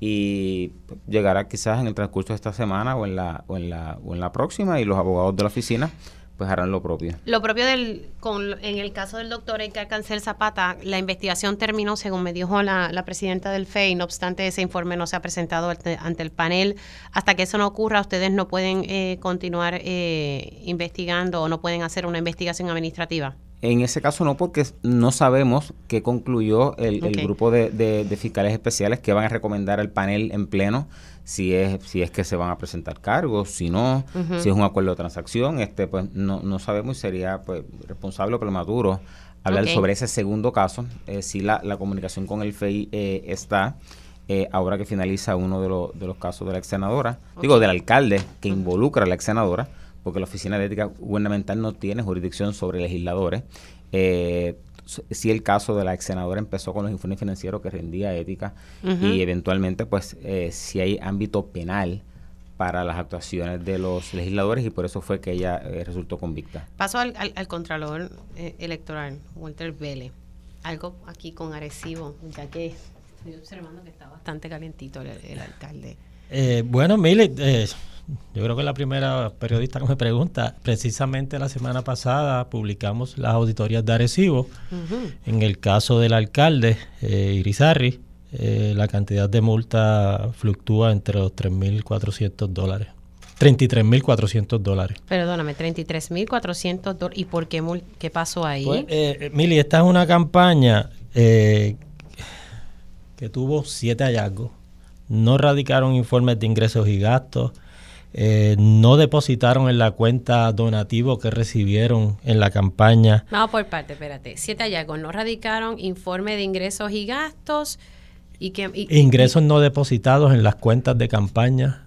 y llegará quizás en el transcurso de esta semana o en la o en la o en la próxima y los abogados de la oficina pues harán lo propio. Lo propio del con en el caso del doctor Edgar Cancel Zapata, la investigación terminó según me dijo la, la presidenta del FEI, no obstante ese informe no se ha presentado ante, el panel. Hasta que eso no ocurra, ustedes no pueden eh, continuar eh, investigando o no pueden hacer una investigación administrativa. En ese caso no, porque no sabemos qué concluyó el, grupo de, fiscales especiales que van a recomendar al panel en pleno si es si es que se van a presentar cargos, si no, si es un acuerdo de transacción, este pues no, no sabemos y sería pues responsable o prematuro hablar sobre ese segundo caso. Eh, si la, la comunicación con el FEI eh, está, eh, ahora que finaliza uno de, de los casos de la ex senadora, digo, del alcalde que involucra a la ex senadora, porque la Oficina de Ética Gubernamental no tiene jurisdicción sobre legisladores. Eh, si el caso de la ex senadora empezó con los informes financieros que rendía ética y eventualmente pues eh, si hay ámbito penal para las actuaciones de los legisladores y por eso fue que ella eh, resultó convicta. Paso al, al, Contralor eh, Electoral, Walter Vélez. Algo aquí con Arecibo, ya que estoy observando que está bastante calientito el, alcalde. bueno, Mili, yo creo que la primera periodista que me pregunta, precisamente la semana pasada publicamos las auditorías de Arecibo. En el caso del alcalde eh, Irizarri, eh, la cantidad de multa fluctúa entre los 3.400 dólares. 33.400 dólares. Perdóname, 33.400 dólares. ¿Y por qué, qué pasó ahí? Pues, eh, Mili, esta es una campaña eh, que tuvo siete hallazgos. No radicaron informes de ingresos y gastos eh, no depositaron en la cuenta donativo que recibieron en la campaña. No, por parte, espérate. Siete hallazgos, no radicaron informe de ingresos y gastos. Y que, ingresos no depositados en las cuentas de campaña.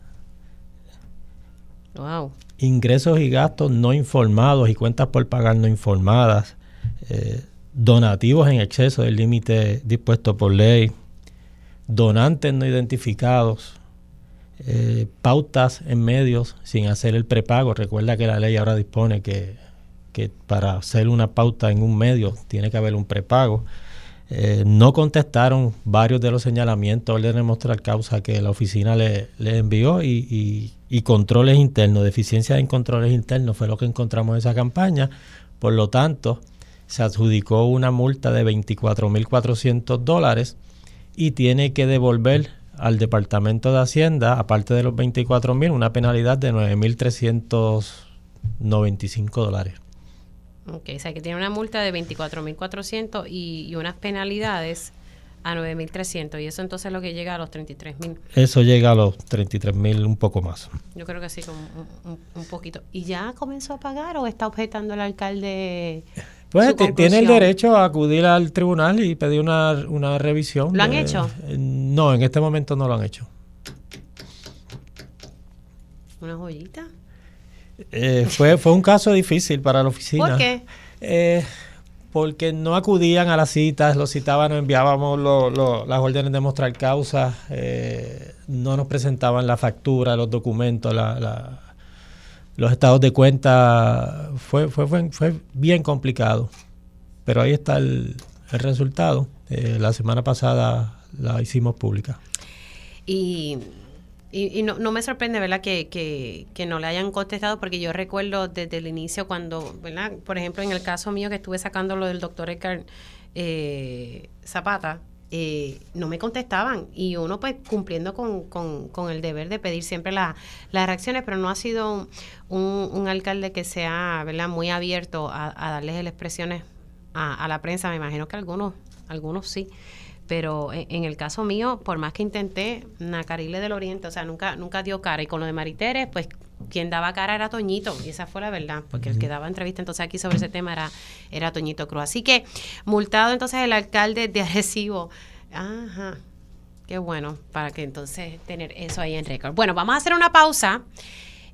Wow. Ingresos y gastos no informados y cuentas por pagar no informadas. Eh, donativos en exceso del límite dispuesto por ley. Donantes no identificados eh, pautas en medios sin hacer el prepago. Recuerda que la ley ahora dispone que, para hacer una pauta en un medio tiene que haber un prepago. Eh, no contestaron varios de los señalamientos, orden de mostrar causa que la oficina le, envió y, controles internos, deficiencia en controles internos fue lo que encontramos en esa campaña. Por lo tanto, se adjudicó una multa de 24.400 dólares y tiene que devolver al Departamento de Hacienda, aparte de los 24.000, una penalidad de 9.395 dólares. Ok, o sea que tiene una multa de 24.400 y, y unas penalidades a 9.300 y eso entonces es lo que llega a los 33.000. Eso llega a los 33.000 un poco más. Yo creo que sí, como un, poquito. ¿Y ya comenzó a pagar o está objetando el alcalde? Pues tiene el derecho a acudir al tribunal y pedir una, una revisión. ¿Lo han hecho? no, en este momento no lo han hecho. ¿Una joyita? Eh, fue, fue un caso difícil para la oficina. ¿Por qué? Eh, porque no acudían a las citas, los citaban, nos enviábamos las órdenes de mostrar causa, eh, no nos presentaban la factura, los documentos, los estados de cuenta. Fue, fue, fue, bien complicado. Pero ahí está el, el resultado. la semana pasada la hicimos pública. Y y, no, no, me sorprende, ¿verdad?, que, que, no le hayan contestado, porque yo recuerdo desde el inicio cuando, ¿verdad?, por ejemplo, en el caso mío que estuve sacando lo del doctor Edgar eh, Zapata, eh, no me contestaban. Y uno pues cumpliendo con, con, el deber de pedir siempre las reacciones, pero no ha sido un, un, alcalde que sea, ¿verdad?, muy abierto a, a darles las expresiones a, a la prensa, me imagino que algunos, algunos sí pero en, el caso mío, por más que intenté, Nacarile del Oriente, o sea, nunca, nunca dio cara. Y con lo de Mariteres, pues quien daba cara era Toñito, y esa fue la verdad, porque el que daba entrevista entonces aquí sobre ese tema era, era Toñito Cruz. Así que, multado entonces el alcalde de Arecibo. Ajá, qué bueno, para que entonces tener eso ahí en récord. Bueno, vamos a hacer una pausa.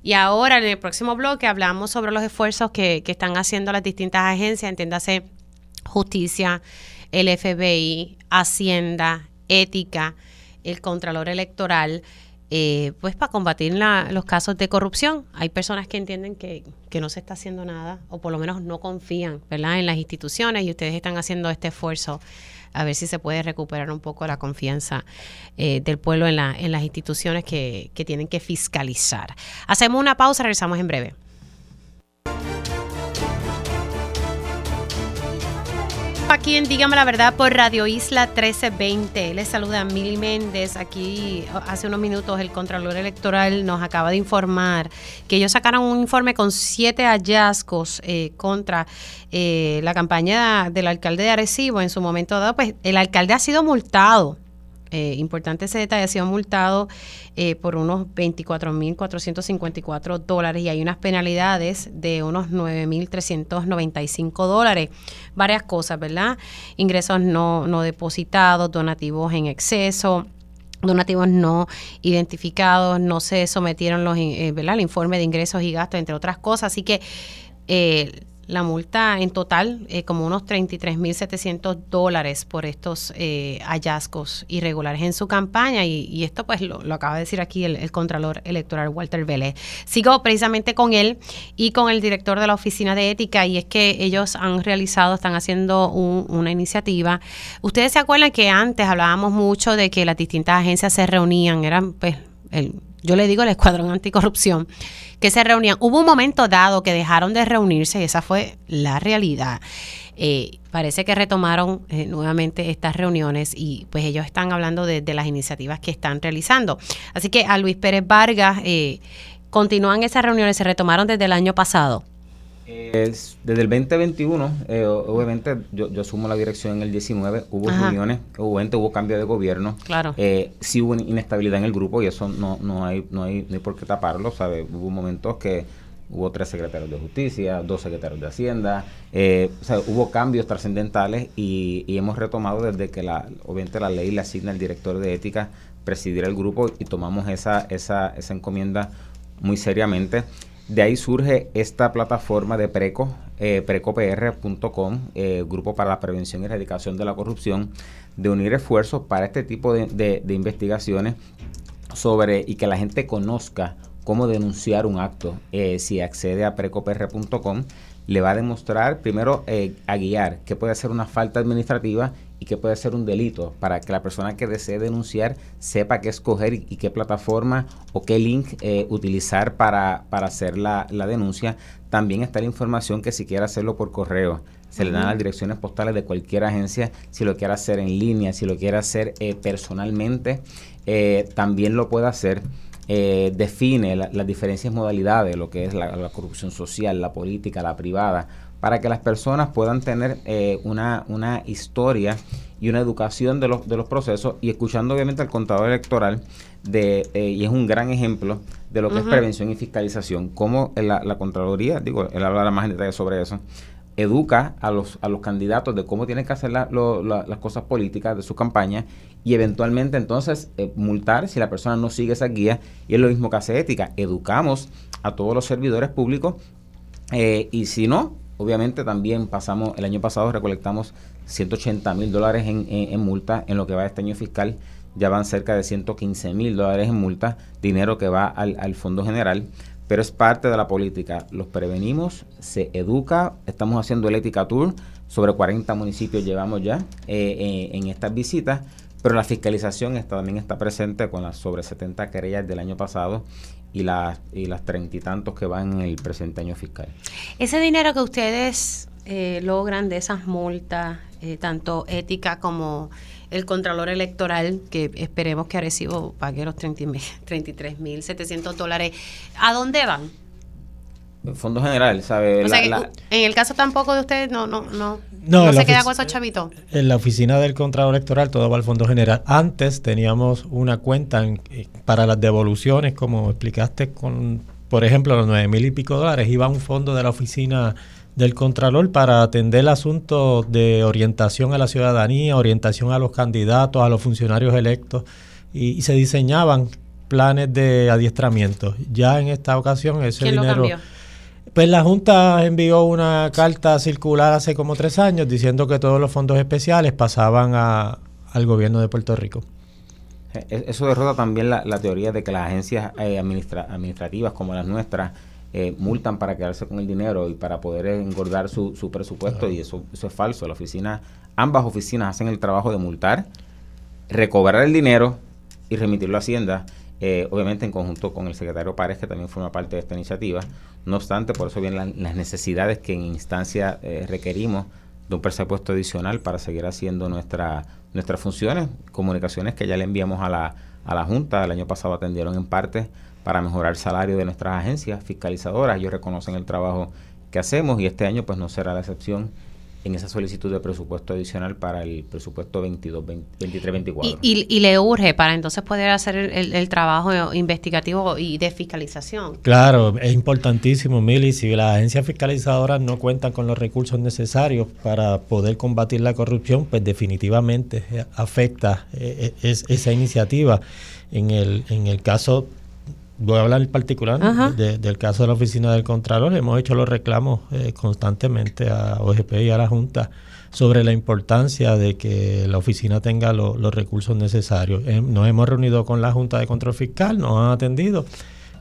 Y ahora en el próximo bloque hablamos sobre los esfuerzos que, que están haciendo las distintas agencias, entiéndase justicia, el FBI, Hacienda, Ética, el Contralor Electoral, eh, pues para combatir los casos de corrupción. Hay personas que entienden que, no se está haciendo nada o por lo menos no confían ¿verdad? en las instituciones y ustedes están haciendo este esfuerzo a ver si se puede recuperar un poco la confianza eh, del pueblo en, la, en las instituciones que, que tienen que fiscalizar. Hacemos una pausa, regresamos en breve. Aquí en Dígame la Verdad por Radio Isla 1320. Les saluda Mili Méndez. Aquí hace unos minutos el Contralor Electoral nos acaba de informar que ellos sacaron un informe con siete hallazgos eh, contra eh, la campaña del alcalde de Arecibo. En su momento dado, pues el alcalde ha sido multado eh, importante ese detalle, ha sido multado eh, por unos 24.454 dólares y hay unas penalidades de unos 9.395 dólares. Varias cosas, ¿verdad? Ingresos no, no depositados, donativos en exceso donativos no identificados, no se sometieron los, eh, ¿verdad? el informe de ingresos y gastos, entre otras cosas. Así que la multa en total, eh, como unos 33.700 dólares por estos eh, hallazgos irregulares en su campaña. Y, esto, pues, lo, acaba de decir aquí el, Contralor Electoral Walter Vélez. Sigo precisamente con él y con el director de la Oficina de Ética. Y es que ellos han realizado, están haciendo una iniciativa. Ustedes se acuerdan que antes hablábamos mucho de que las distintas agencias se reunían, eran, pues, el, yo le digo el Escuadrón Anticorrupción que se reunían. Hubo un momento dado que dejaron de reunirse y esa fue la realidad. Eh, parece que retomaron eh, nuevamente estas reuniones y pues ellos están hablando de, las iniciativas que están realizando. Así que a Luis Pérez Vargas eh, continúan esas reuniones, se retomaron desde el año pasado. Es, desde el 2021, eh, obviamente yo, yo, asumo la dirección en el 19, hubo reuniones, hubo, hubo cambio de gobierno, claro. Eh, sí hubo inestabilidad en el grupo y eso no, no, hay, no, hay, no hay por qué taparlo, ¿sabe? Hubo momentos que hubo tres secretarios de justicia, dos secretarios de hacienda, eh, o sea, hubo cambios trascendentales y, y, hemos retomado desde que la, obviamente la ley le asigna al director de ética presidir el grupo y tomamos esa, esa, esa encomienda muy seriamente. De ahí surge esta plataforma de Preco, eh, precopr.com, eh, Grupo para la Prevención y Erradicación de la Corrupción, de unir esfuerzos para este tipo de, investigaciones sobre y que la gente conozca cómo denunciar un acto. Eh, si accede a precopr.com, le va a demostrar primero a guiar qué puede ser una falta administrativa y qué puede ser un delito para que la persona que desee denunciar sepa qué escoger y, qué plataforma o qué link eh, utilizar para, para hacer la, la, denuncia. También está la información que si quiere hacerlo por correo, se le dan las direcciones postales de cualquier agencia, si lo quiere hacer en línea, si lo quiere hacer personalmente, también lo puede hacer. Eh, define las diferentes modalidades, lo que es la, corrupción social, la política, la privada, para que las personas puedan tener eh, una, una historia y una educación de los, de los procesos y escuchando obviamente al contador electoral de, eh, y es un gran ejemplo de lo que es prevención y fiscalización, como la, la Contraloría, digo, él hablará más en detalle sobre eso, educa a los, a los candidatos de cómo tienen que hacer las cosas políticas de su campaña y eventualmente entonces eh, multar si la persona no sigue esa guía. Y es lo mismo que hace ética. Educamos a todos los servidores públicos eh, y si no, obviamente también pasamos, el año pasado recolectamos 180 mil dólares en, en, multa en lo que va este año fiscal. Ya van cerca de 115 mil dólares en multa, dinero que va al, al Fondo General pero es parte de la política. Los prevenimos, se educa, estamos haciendo el Ética Tour, sobre 40 municipios llevamos ya eh, eh, en estas visitas, pero la fiscalización está, también está presente con las sobre 70 querellas del año pasado y las y las treinta y tantos que van en el presente año fiscal. Ese dinero que ustedes eh, logran de esas multas, tanto ética como el Contralor Electoral, que esperemos que Arecibo pague los 33.700 dólares, ¿a dónde van? Fondo General, ¿sabe? en el caso tampoco de ustedes, no, no, no. No, se queda con esos chavitos. En la oficina del Contralor Electoral todo va al Fondo General. Antes teníamos una cuenta eh, para las devoluciones, como explicaste, con, por ejemplo, los nueve mil y pico dólares, iba a un fondo de la oficina del Contralor para atender el asunto de orientación a la ciudadanía, orientación a los candidatos, a los funcionarios electos, y, se diseñaban planes de adiestramiento. Ya en esta ocasión ese dinero... Pues la Junta envió una carta circular hace como tres años diciendo que todos los fondos especiales pasaban a, al gobierno de Puerto Rico. E, e, eso derrota también la, teoría de que las agencias eh, administrativas como las nuestras eh, multan para quedarse con el dinero y para poder engordar su, su presupuesto y eso, eso es falso. La oficina, ambas oficinas hacen el trabajo de multar, recobrar el dinero y remitirlo a Hacienda, eh, obviamente en conjunto con el secretario Párez, que también forma parte de esta iniciativa. No obstante, por eso vienen las necesidades que en instancia eh, requerimos de un presupuesto adicional para seguir haciendo nuestra, nuestras funciones, comunicaciones que ya le enviamos a la, a la Junta, el año pasado atendieron en parte para mejorar el salario de nuestras agencias fiscalizadoras. Ellos reconocen el trabajo que hacemos y este año pues no será la excepción en esa solicitud de presupuesto adicional para el presupuesto 22, 23, 24. Y, y, le urge para entonces poder hacer el, trabajo investigativo y de fiscalización. Claro, es importantísimo, Mili, si las agencias fiscalizadoras no cuentan con los recursos necesarios para poder combatir la corrupción, pues definitivamente afecta eh, eh, esa iniciativa. En el, en el caso voy a hablar en particular del caso de la oficina del Contralor. Hemos hecho los reclamos eh, constantemente a OGP y a la Junta sobre la importancia de que la oficina tenga los recursos necesarios. Eh, nos hemos reunido con la Junta de Control Fiscal, nos han atendido,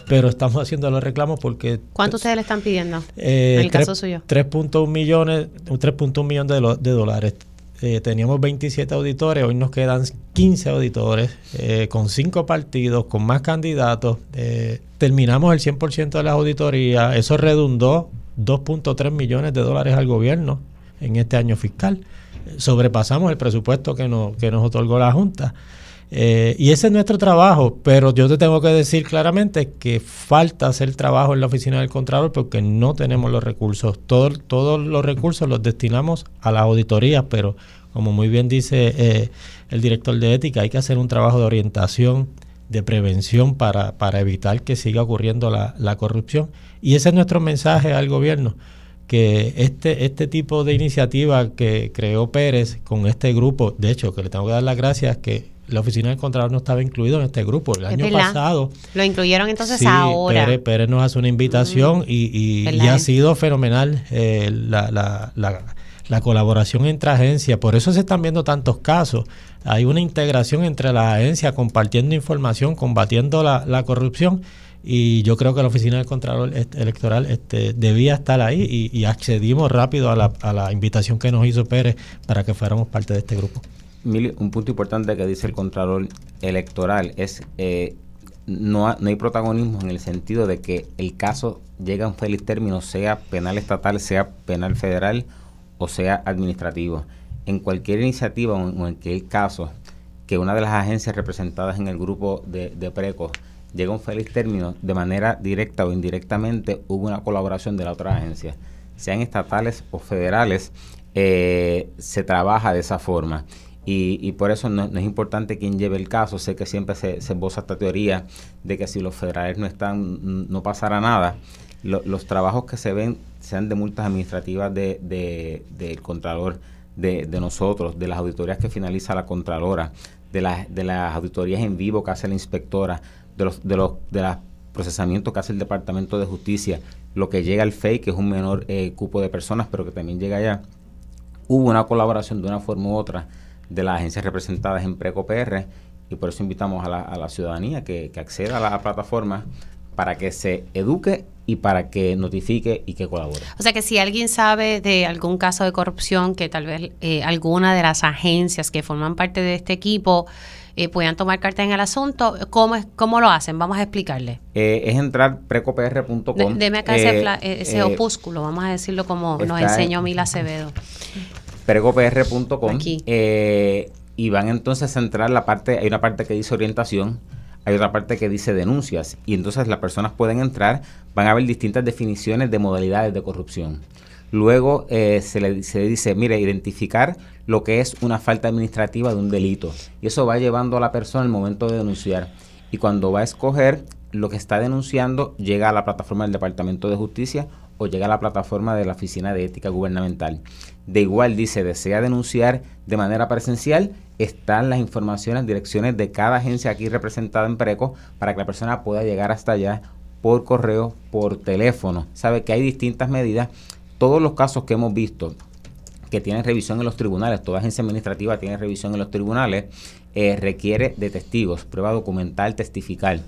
pero estamos haciendo los reclamos porque... ¿Cuánto ustedes le están pidiendo eh, en el caso suyo? 3.1 millones, 3.1 millones de, de dólares eh, teníamos 27 auditores, hoy nos quedan 15 auditores, eh, con 5 partidos, con más candidatos. Eh, terminamos el 100% de las auditorías, eso redundó 2.3 millones de dólares al gobierno en este año fiscal. Sobrepasamos el presupuesto que nos, que nos otorgó la Junta. Eh, y ese es nuestro trabajo, pero yo te tengo que decir claramente que falta hacer trabajo en la oficina del Contralor porque no tenemos los recursos. todos los recursos los destinamos a las auditorías, pero como muy bien dice eh, el director de ética, hay que hacer un trabajo de orientación, de prevención para, para evitar que siga ocurriendo la, la corrupción. Y ese es nuestro mensaje al gobierno que este, este tipo de iniciativa que creó Pérez con este grupo, de hecho, que le tengo que dar las gracias, que la oficina del Contralor no estaba incluido en este grupo. El año pasado. Lo incluyeron entonces ahora. Pérez, Pérez, nos hace una invitación y, y, ha sido fenomenal eh, la, la, la colaboración entre agencias, por eso se están viendo tantos casos. Hay una integración entre las agencias compartiendo información, combatiendo la, la corrupción y yo creo que la Oficina del Contralor Electoral este, debía estar ahí y, accedimos rápido a la, a la, invitación que nos hizo Pérez para que fuéramos parte de este grupo. Un punto importante que dice el Contralor Electoral es eh, no, no hay protagonismo en el sentido de que el caso llega a un feliz término, sea penal estatal, sea penal federal o sea administrativo. En cualquier iniciativa o en cualquier caso que una de las agencias representadas en el grupo de, de PRECO llega a un feliz término, de manera directa o indirectamente hubo una colaboración de la otra agencia, sean estatales o federales, eh, se trabaja de esa forma. Y, por eso no, es importante quién lleve el caso. Sé que siempre se, se esta teoría de que si los federales no están, no pasará nada. los trabajos que se ven, sean de multas administrativas del de, Contralor, de, nosotros, de las auditorías que finaliza la Contralora, de, las de las auditorías en vivo que hace la inspectora, de los, de los de los procesamientos que hace el Departamento de Justicia, lo que llega al FEI, que es un menor eh, cupo de personas, pero que también llega allá, hubo una colaboración de una forma u otra de las agencias representadas en PRECOPR y por eso invitamos a la, a la ciudadanía que, que, acceda a la plataforma para que se eduque y para que notifique y que colabore. O sea que si alguien sabe de algún caso de corrupción que tal vez eh, alguna de las agencias que forman parte de este equipo eh, puedan tomar carta en el asunto, ¿cómo, es, cómo lo hacen? Vamos a explicarle. Eh, es entrar precopr.com. deme acá ese, ese opúsculo, vamos a decirlo como nos enseñó Mila Acevedo pregopr.com eh, y van entonces a entrar la parte, hay una parte que dice orientación, hay otra parte que dice denuncias y entonces las personas pueden entrar, van a ver distintas definiciones de modalidades de corrupción. Luego eh, se, le, se, dice, mire, identificar lo que es una falta administrativa de un delito. Y eso va llevando a la persona al momento de denunciar. Y cuando va a escoger lo que está denunciando, llega a la plataforma del Departamento de Justicia o llega a la plataforma de la Oficina de Ética Gubernamental. De igual dice, desea denunciar de manera presencial, están las informaciones, direcciones de cada agencia aquí representada en Preco para que la persona pueda llegar hasta allá por correo, por teléfono. Sabe que hay distintas medidas. Todos los casos que hemos visto que tienen revisión en los tribunales, toda agencia administrativa tiene revisión en los tribunales, eh, requiere de testigos, prueba documental, testificar.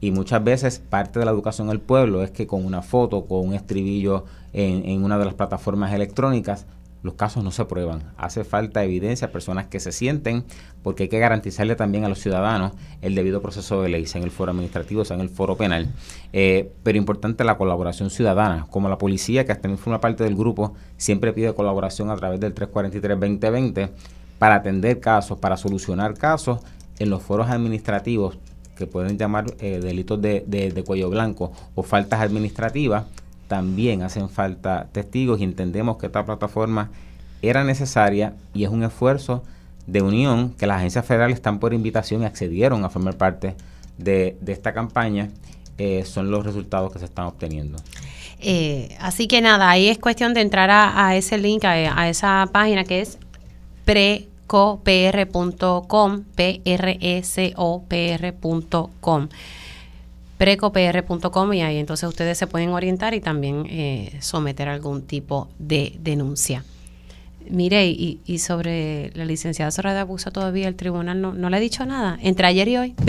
Y muchas veces parte de la educación del pueblo es que con una foto, con un estribillo en, en una de las plataformas electrónicas, los casos no se prueban. Hace falta evidencia, personas que se sienten, porque hay que garantizarle también a los ciudadanos el debido proceso de ley, sea en el foro administrativo, sea en el foro penal. Eh, pero importante la colaboración ciudadana, como la policía, que también forma parte del grupo, siempre pide colaboración a través del 343-2020 para atender casos, para solucionar casos en los foros administrativos que pueden llamar eh, delitos de, de cuello blanco o faltas administrativas también hacen falta testigos y entendemos que esta plataforma era necesaria y es un esfuerzo de unión que las agencias federales están por invitación y accedieron a formar parte de, esta campaña, eh, son los resultados que se están obteniendo. Eh, así que nada, ahí es cuestión de entrar a, ese link, a, esa página que es precopr.com, p r e precopr.com y ahí entonces ustedes se pueden orientar y también eh, someter algún tipo de denuncia. Mire, y, y sobre la licenciada Soraya de Abuso todavía el tribunal no, no le ha dicho nada, entre ayer y hoy.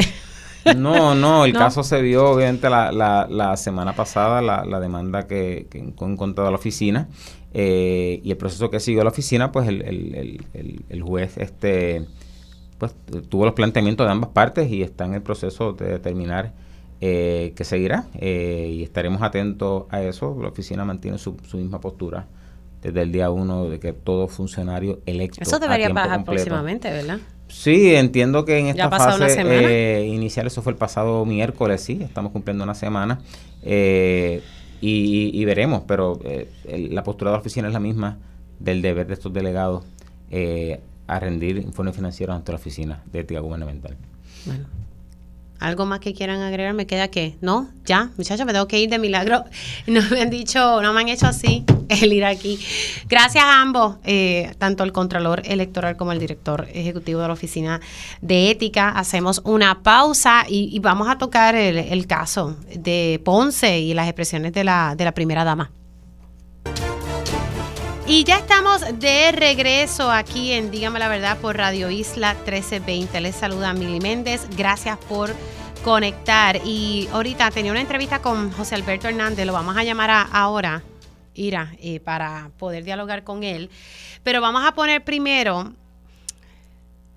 No, no, el caso se vio obviamente la, la, la semana pasada, la, la demanda que, que encontrado la oficina eh, y el proceso que siguió la oficina, pues el, el, el, el, juez este pues tuvo los planteamientos de ambas partes y está en el proceso de determinar eh, que seguirá eh, y estaremos atentos a eso. La oficina mantiene su, misma postura desde el día uno de que todo funcionario electo. Eso debería pasar próximamente, ¿verdad? Sí, entiendo que en esta fase eh, inicial, eso fue el pasado miércoles, sí, estamos cumpliendo una semana y, y, veremos, pero la postura de la oficina es la misma del deber de estos delegados a rendir informes financieros ante la oficina de ética gubernamental. Bueno, ¿Algo más que quieran agregar? ¿Me queda qué? ¿No? Ya, muchachos, me tengo que ir de milagro. No me han dicho, no me han hecho así el ir aquí. Gracias a ambos, eh, tanto el Contralor Electoral como el Director Ejecutivo de la Oficina de Ética. Hacemos una pausa y, vamos a tocar el, el, caso de Ponce y las expresiones de la, de la primera dama. Y ya estamos de regreso aquí en Dígame la Verdad por Radio Isla 1320. Les saluda Mili Méndez. Gracias por conectar. Y ahorita tenía una entrevista con José Alberto Hernández. Lo vamos a llamar ahora, Ira, eh, para poder dialogar con él. Pero vamos a poner primero.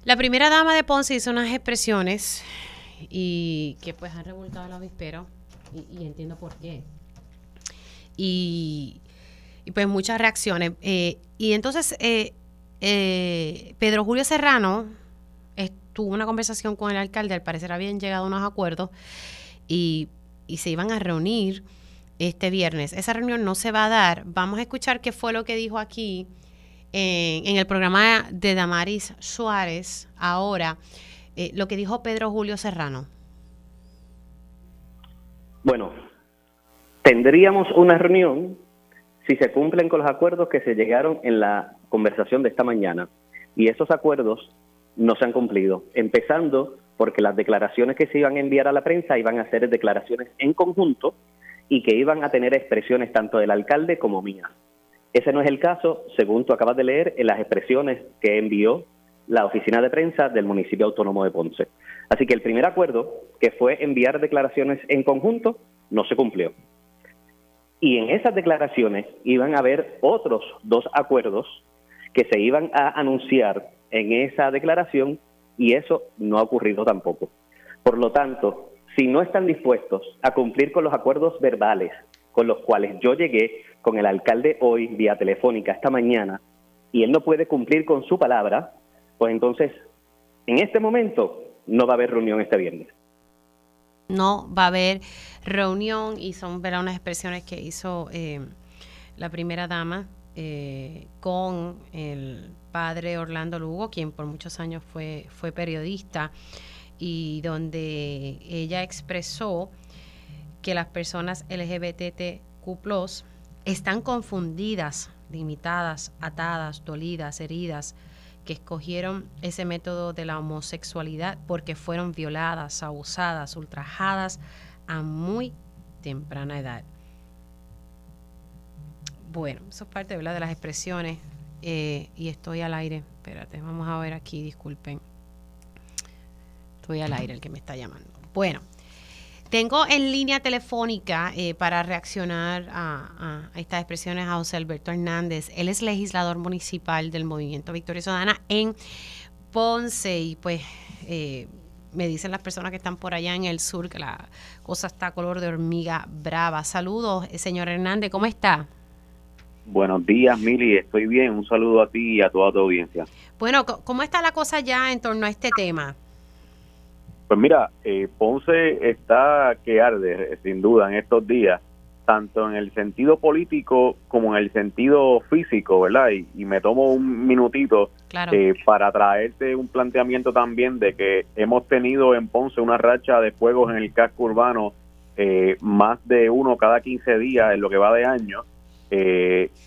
La primera dama de Ponce hizo unas expresiones y que pues han revoltado el avispero y, y entiendo por qué. Y y pues muchas reacciones. Eh, y entonces eh, eh, Pedro Julio Serrano tuvo una conversación con el alcalde, al parecer habían llegado a unos acuerdos y, se iban a reunir este viernes. Esa reunión no se va a dar. Vamos a escuchar qué fue lo que dijo aquí en, el programa de Damaris Suárez ahora, lo que dijo Pedro Julio Serrano. Bueno, tendríamos una reunión si se cumplen con los acuerdos que se llegaron en la conversación de esta mañana. Y esos acuerdos no se han cumplido, empezando porque las declaraciones que se iban a enviar a la prensa iban a ser declaraciones en conjunto y que iban a tener expresiones tanto del alcalde como mías. Ese no es el caso, según tú acabas de leer, en las expresiones que envió la oficina de prensa del municipio autónomo de Ponce. Así que el primer acuerdo, que fue enviar declaraciones en conjunto, no se cumplió. Y en esas declaraciones iban a haber otros dos acuerdos que se iban a anunciar en esa declaración y eso no ha ocurrido tampoco. Por lo tanto, si no están dispuestos a cumplir con los acuerdos verbales con los cuales yo llegué con el alcalde hoy vía telefónica esta mañana y él no puede cumplir con su palabra, pues entonces en este momento no va a haber reunión este viernes no va a haber reunión y son unas expresiones que hizo eh, la primera dama eh, con el padre Orlando Lugo, quien por muchos años fue, fue periodista, y donde ella expresó que las personas LGBTQ están confundidas, limitadas, atadas, dolidas, heridas, que escogieron ese método de la homosexualidad porque fueron violadas, abusadas, ultrajadas a muy temprana edad. Bueno, eso es parte de las expresiones eh, y estoy al aire. Espérate, vamos a ver aquí, disculpen. Estoy al aire el que me está llamando. Bueno, tengo en línea telefónica eh, para reaccionar a, estas expresiones a José Alberto Hernández. Él es legislador municipal del Movimiento Victoria Ciudadana en Ponce y pues eh, me dicen las personas que están por allá en el sur que la cosa está color de hormiga brava. Saludos, eh, señor Hernández, ¿cómo está? Buenos días, Mili, estoy bien. Un saludo a ti y a toda tu audiencia. Bueno, ¿cómo está la cosa ya en torno a este tema? Pues mira, eh, Ponce está que arde, sin duda, en estos días, tanto en el sentido político como en el sentido físico, ¿verdad? Y, me tomo un minutito eh, para traerte un planteamiento también de que hemos tenido en Ponce una racha de fuegos en el casco urbano eh, más de uno cada 15 días en lo que va de año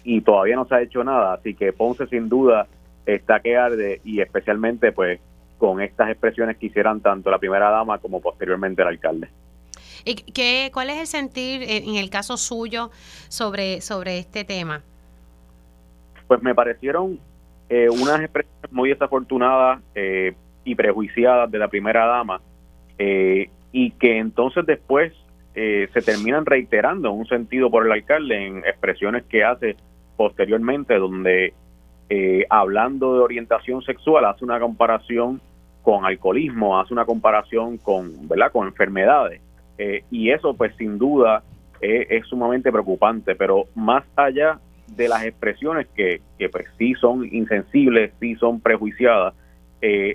y todavía no se ha hecho nada, así que Ponce sin duda está que arde y especialmente pues con estas expresiones que hicieran tanto la primera dama como posteriormente el alcalde. ¿Y qué, cuál es el sentir en el caso suyo sobre, sobre este tema? Pues me parecieron eh, unas expresiones muy desafortunadas eh, y prejuiciadas de la primera dama eh, y que entonces después se terminan reiterando en un sentido por el alcalde en expresiones que hace posteriormente donde eh, hablando de orientación sexual, hace una comparación con alcoholismo, hace una comparación con, ¿verdad? con enfermedades. Eh, y eso, pues sin duda, eh, es sumamente preocupante. Pero más allá de las expresiones que, que pues sí son insensibles, sí son prejuiciadas,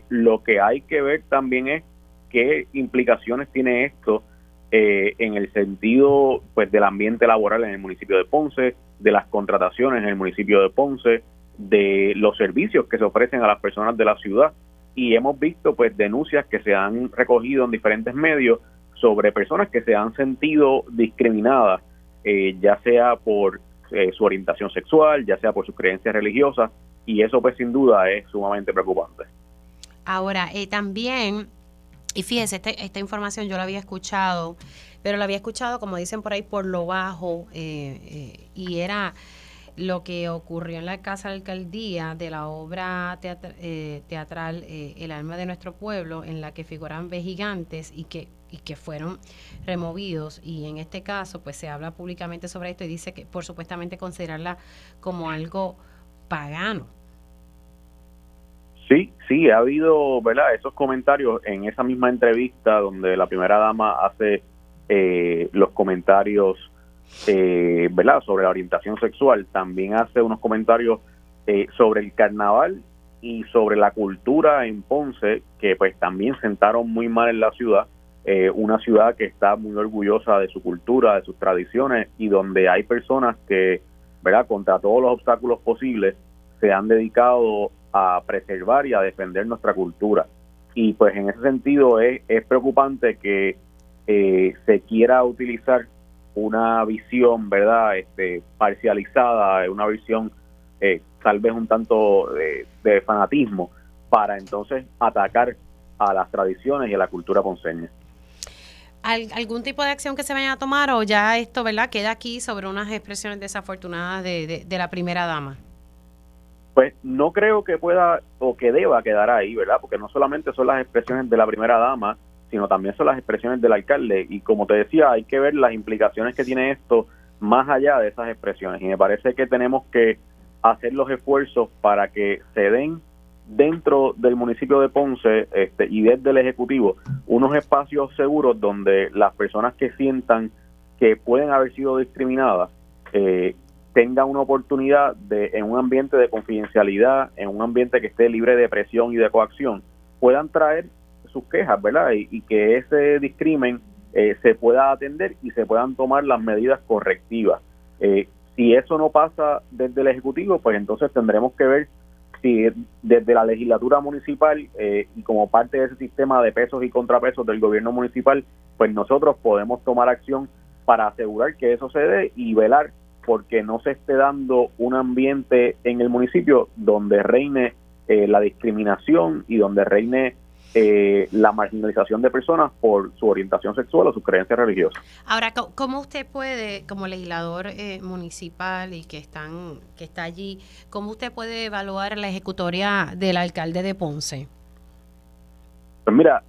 lo que hay que ver también es qué implicaciones tiene esto en el sentido pues del ambiente laboral en el municipio de Ponce, de las contrataciones en el municipio de Ponce, de los servicios que se ofrecen a las personas de la ciudad. Y hemos visto pues denuncias que se han recogido en diferentes medios sobre personas que se han sentido discriminadas eh, ya sea por eh, su orientación sexual ya sea por sus creencias religiosas y eso pues sin duda es sumamente preocupante. Ahora eh, también y fíjese este, esta información yo la había escuchado pero la había escuchado como dicen por ahí por lo bajo y era lo que ocurrió en la Casa de Alcaldía de la obra eh, teatral eh, El alma de nuestro pueblo, en la que figuran B gigantes y que, y que fueron removidos. Y en este caso, pues se habla públicamente sobre esto y dice que por supuestamente considerarla como algo pagano. Sí, sí, ha habido, ¿verdad? Esos comentarios en esa misma entrevista donde la primera dama hace eh, los comentarios eh, ¿verdad? sobre la orientación sexual, también hace unos comentarios eh, sobre el carnaval y sobre la cultura en Ponce, que pues también sentaron muy mal en la ciudad, eh, una ciudad que está muy orgullosa de su cultura, de sus tradiciones y donde hay personas que, ¿verdad? contra todos los obstáculos posibles, se han dedicado a preservar y a defender nuestra cultura. Y pues en ese sentido es, es preocupante que eh, se quiera utilizar una visión, ¿verdad?, este, parcializada, una visión eh, tal vez un tanto de, fanatismo para entonces atacar a las tradiciones y a la cultura ponceña. ¿Algún tipo de acción que se vaya a tomar o ya esto, verdad, queda aquí sobre unas expresiones desafortunadas de, de, la primera dama? Pues no creo que pueda o que deba quedar ahí, ¿verdad? Porque no solamente son las expresiones de la primera dama, sino también son las expresiones del alcalde. Y como te decía, hay que ver las implicaciones que tiene esto más allá de esas expresiones. Y me parece que tenemos que hacer los esfuerzos para que se den dentro del municipio de Ponce este, y desde el Ejecutivo unos espacios seguros donde las personas que sientan que pueden haber sido discriminadas eh, tengan una oportunidad de, en un ambiente de confidencialidad, en un ambiente que esté libre de presión y de coacción, puedan traer sus quejas, ¿verdad? Y, que ese discrimen eh, se pueda atender y se puedan tomar las medidas correctivas. Eh, si eso no pasa desde el Ejecutivo, pues entonces tendremos que ver si desde la legislatura municipal eh, y como parte de ese sistema de pesos y contrapesos del gobierno municipal, pues nosotros podemos tomar acción para asegurar que eso se dé y velar porque no se esté dando un ambiente en el municipio donde reine la discriminación y donde reine eh, la marginalización de personas por su orientación sexual o su creencia religiosa. Ahora, ¿cómo usted puede, como legislador eh, municipal y que están que está allí, cómo usted puede evaluar la ejecutoria del alcalde de Ponce? Pues mira,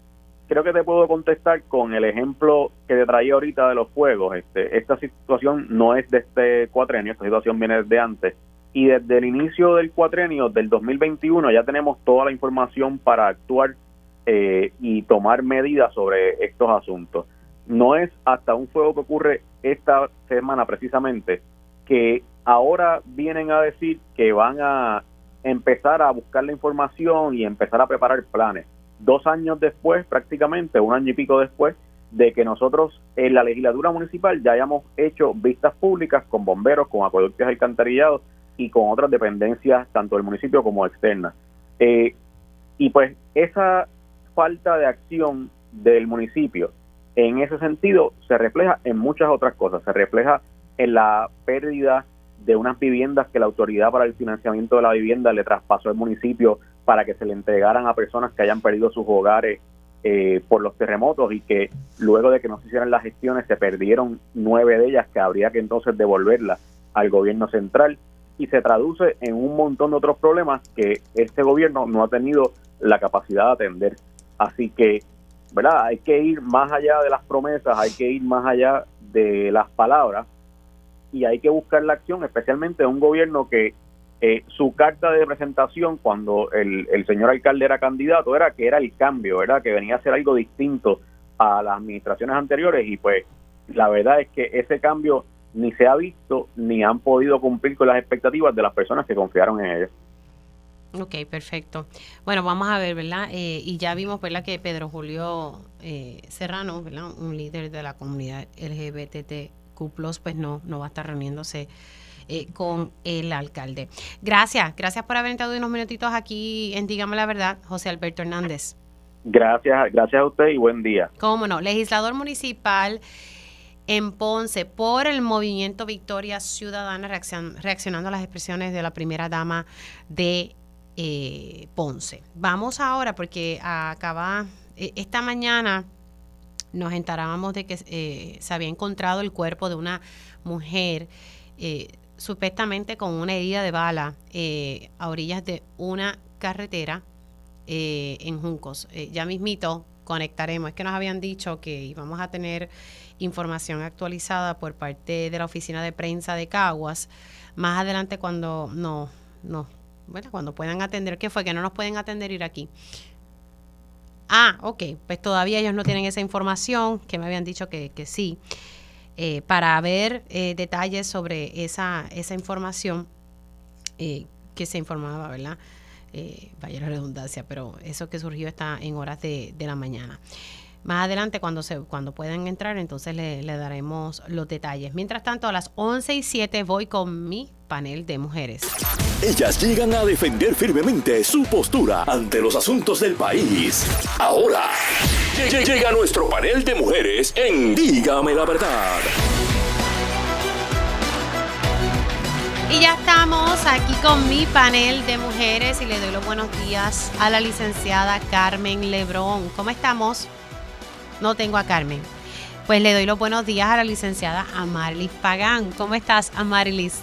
creo que te puedo contestar con el ejemplo que te traía ahorita de los fuegos. Este, esta situación no es de este cuatrenio, esta situación viene desde antes. Y desde el inicio del cuatrenio del 2021 ya tenemos toda la información para actuar eh, y tomar medidas sobre estos asuntos. No es hasta un fuego que ocurre esta semana precisamente que ahora vienen a decir que van a empezar a buscar la información y empezar a preparar planes. Dos años después, prácticamente, un año y pico después, de que nosotros en la legislatura municipal ya hayamos hecho vistas públicas con bomberos, con acueductos alcantarillados y con otras dependencias, tanto del municipio como externas. Eh, y pues esa falta de acción del municipio. En ese sentido se refleja en muchas otras cosas, se refleja en la pérdida de unas viviendas que la autoridad para el financiamiento de la vivienda le traspasó al municipio para que se le entregaran a personas que hayan perdido sus hogares eh, por los terremotos y que luego de que no se hicieran las gestiones se perdieron nueve de ellas que habría que entonces devolverlas al gobierno central. Y se traduce en un montón de otros problemas que este gobierno no ha tenido la capacidad de atender. Así que, ¿verdad? Hay que ir más allá de las promesas, hay que ir más allá de las palabras y hay que buscar la acción, especialmente de un gobierno que eh, su carta de presentación cuando el, el señor alcalde era candidato era que era el cambio, ¿verdad? Que venía a ser algo distinto a las administraciones anteriores y pues la verdad es que ese cambio ni se ha visto ni han podido cumplir con las expectativas de las personas que confiaron en ellos. Ok, perfecto. Bueno, vamos a ver, ¿verdad? Eh, y ya vimos, ¿verdad? Que Pedro Julio eh, Serrano, ¿verdad? Un líder de la comunidad LGBTQ+, pues no, no va a estar reuniéndose eh, con el alcalde. Gracias, gracias por haber entrado unos minutitos aquí en Dígame la Verdad, José Alberto Hernández. Gracias, gracias a usted y buen día. Cómo no, legislador municipal en Ponce por el movimiento Victoria Ciudadana reaccionando a las expresiones de la primera dama de eh, Ponce. Vamos ahora porque acaba, e, esta mañana nos enterábamos de que eh, se había encontrado el cuerpo de una mujer eh, supuestamente con una herida de bala eh, a orillas de una carretera eh, en Juncos. Eh, ya mismito conectaremos. Es que nos habían dicho que íbamos a tener información actualizada por parte de la oficina de prensa de Caguas. Más adelante cuando no, no, bueno, cuando puedan atender, ¿qué fue? Que no nos pueden atender ir aquí. Ah, ok, pues todavía ellos no tienen esa información, que me habían dicho que, que sí. Eh, para ver eh, detalles sobre esa, esa información eh, que se informaba, ¿verdad? vaya la redundancia, pero eso que surgió está en horas de, de la mañana. Más adelante, cuando, se, cuando puedan entrar, entonces le, daremos los detalles. Mientras tanto, a las 11 y 7 voy con mi panel de mujeres. Ellas llegan a defender firmemente su postura ante los asuntos del país. Ahora, llega nuestro panel de mujeres en Dígame la verdad. Y ya estamos aquí con mi panel de mujeres y le doy los buenos días a la licenciada Carmen Lebrón. ¿Cómo estamos? No tengo a Carmen. Pues le doy los buenos días a la licenciada Amarilis Pagán. ¿Cómo estás, Amarilis?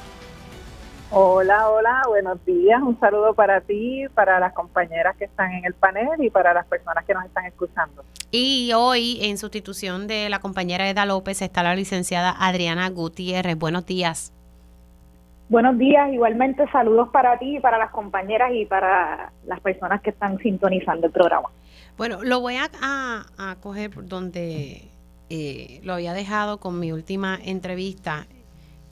Hola, hola, buenos días. Un saludo para ti, para las compañeras que están en el panel y para las personas que nos están escuchando. Y hoy, en sustitución de la compañera Eda López, está la licenciada Adriana Gutiérrez. Buenos días. Buenos días, igualmente saludos para ti, para las compañeras y para las personas que están sintonizando el programa. Bueno, lo voy a, a, coger donde eh, lo había dejado con mi última entrevista.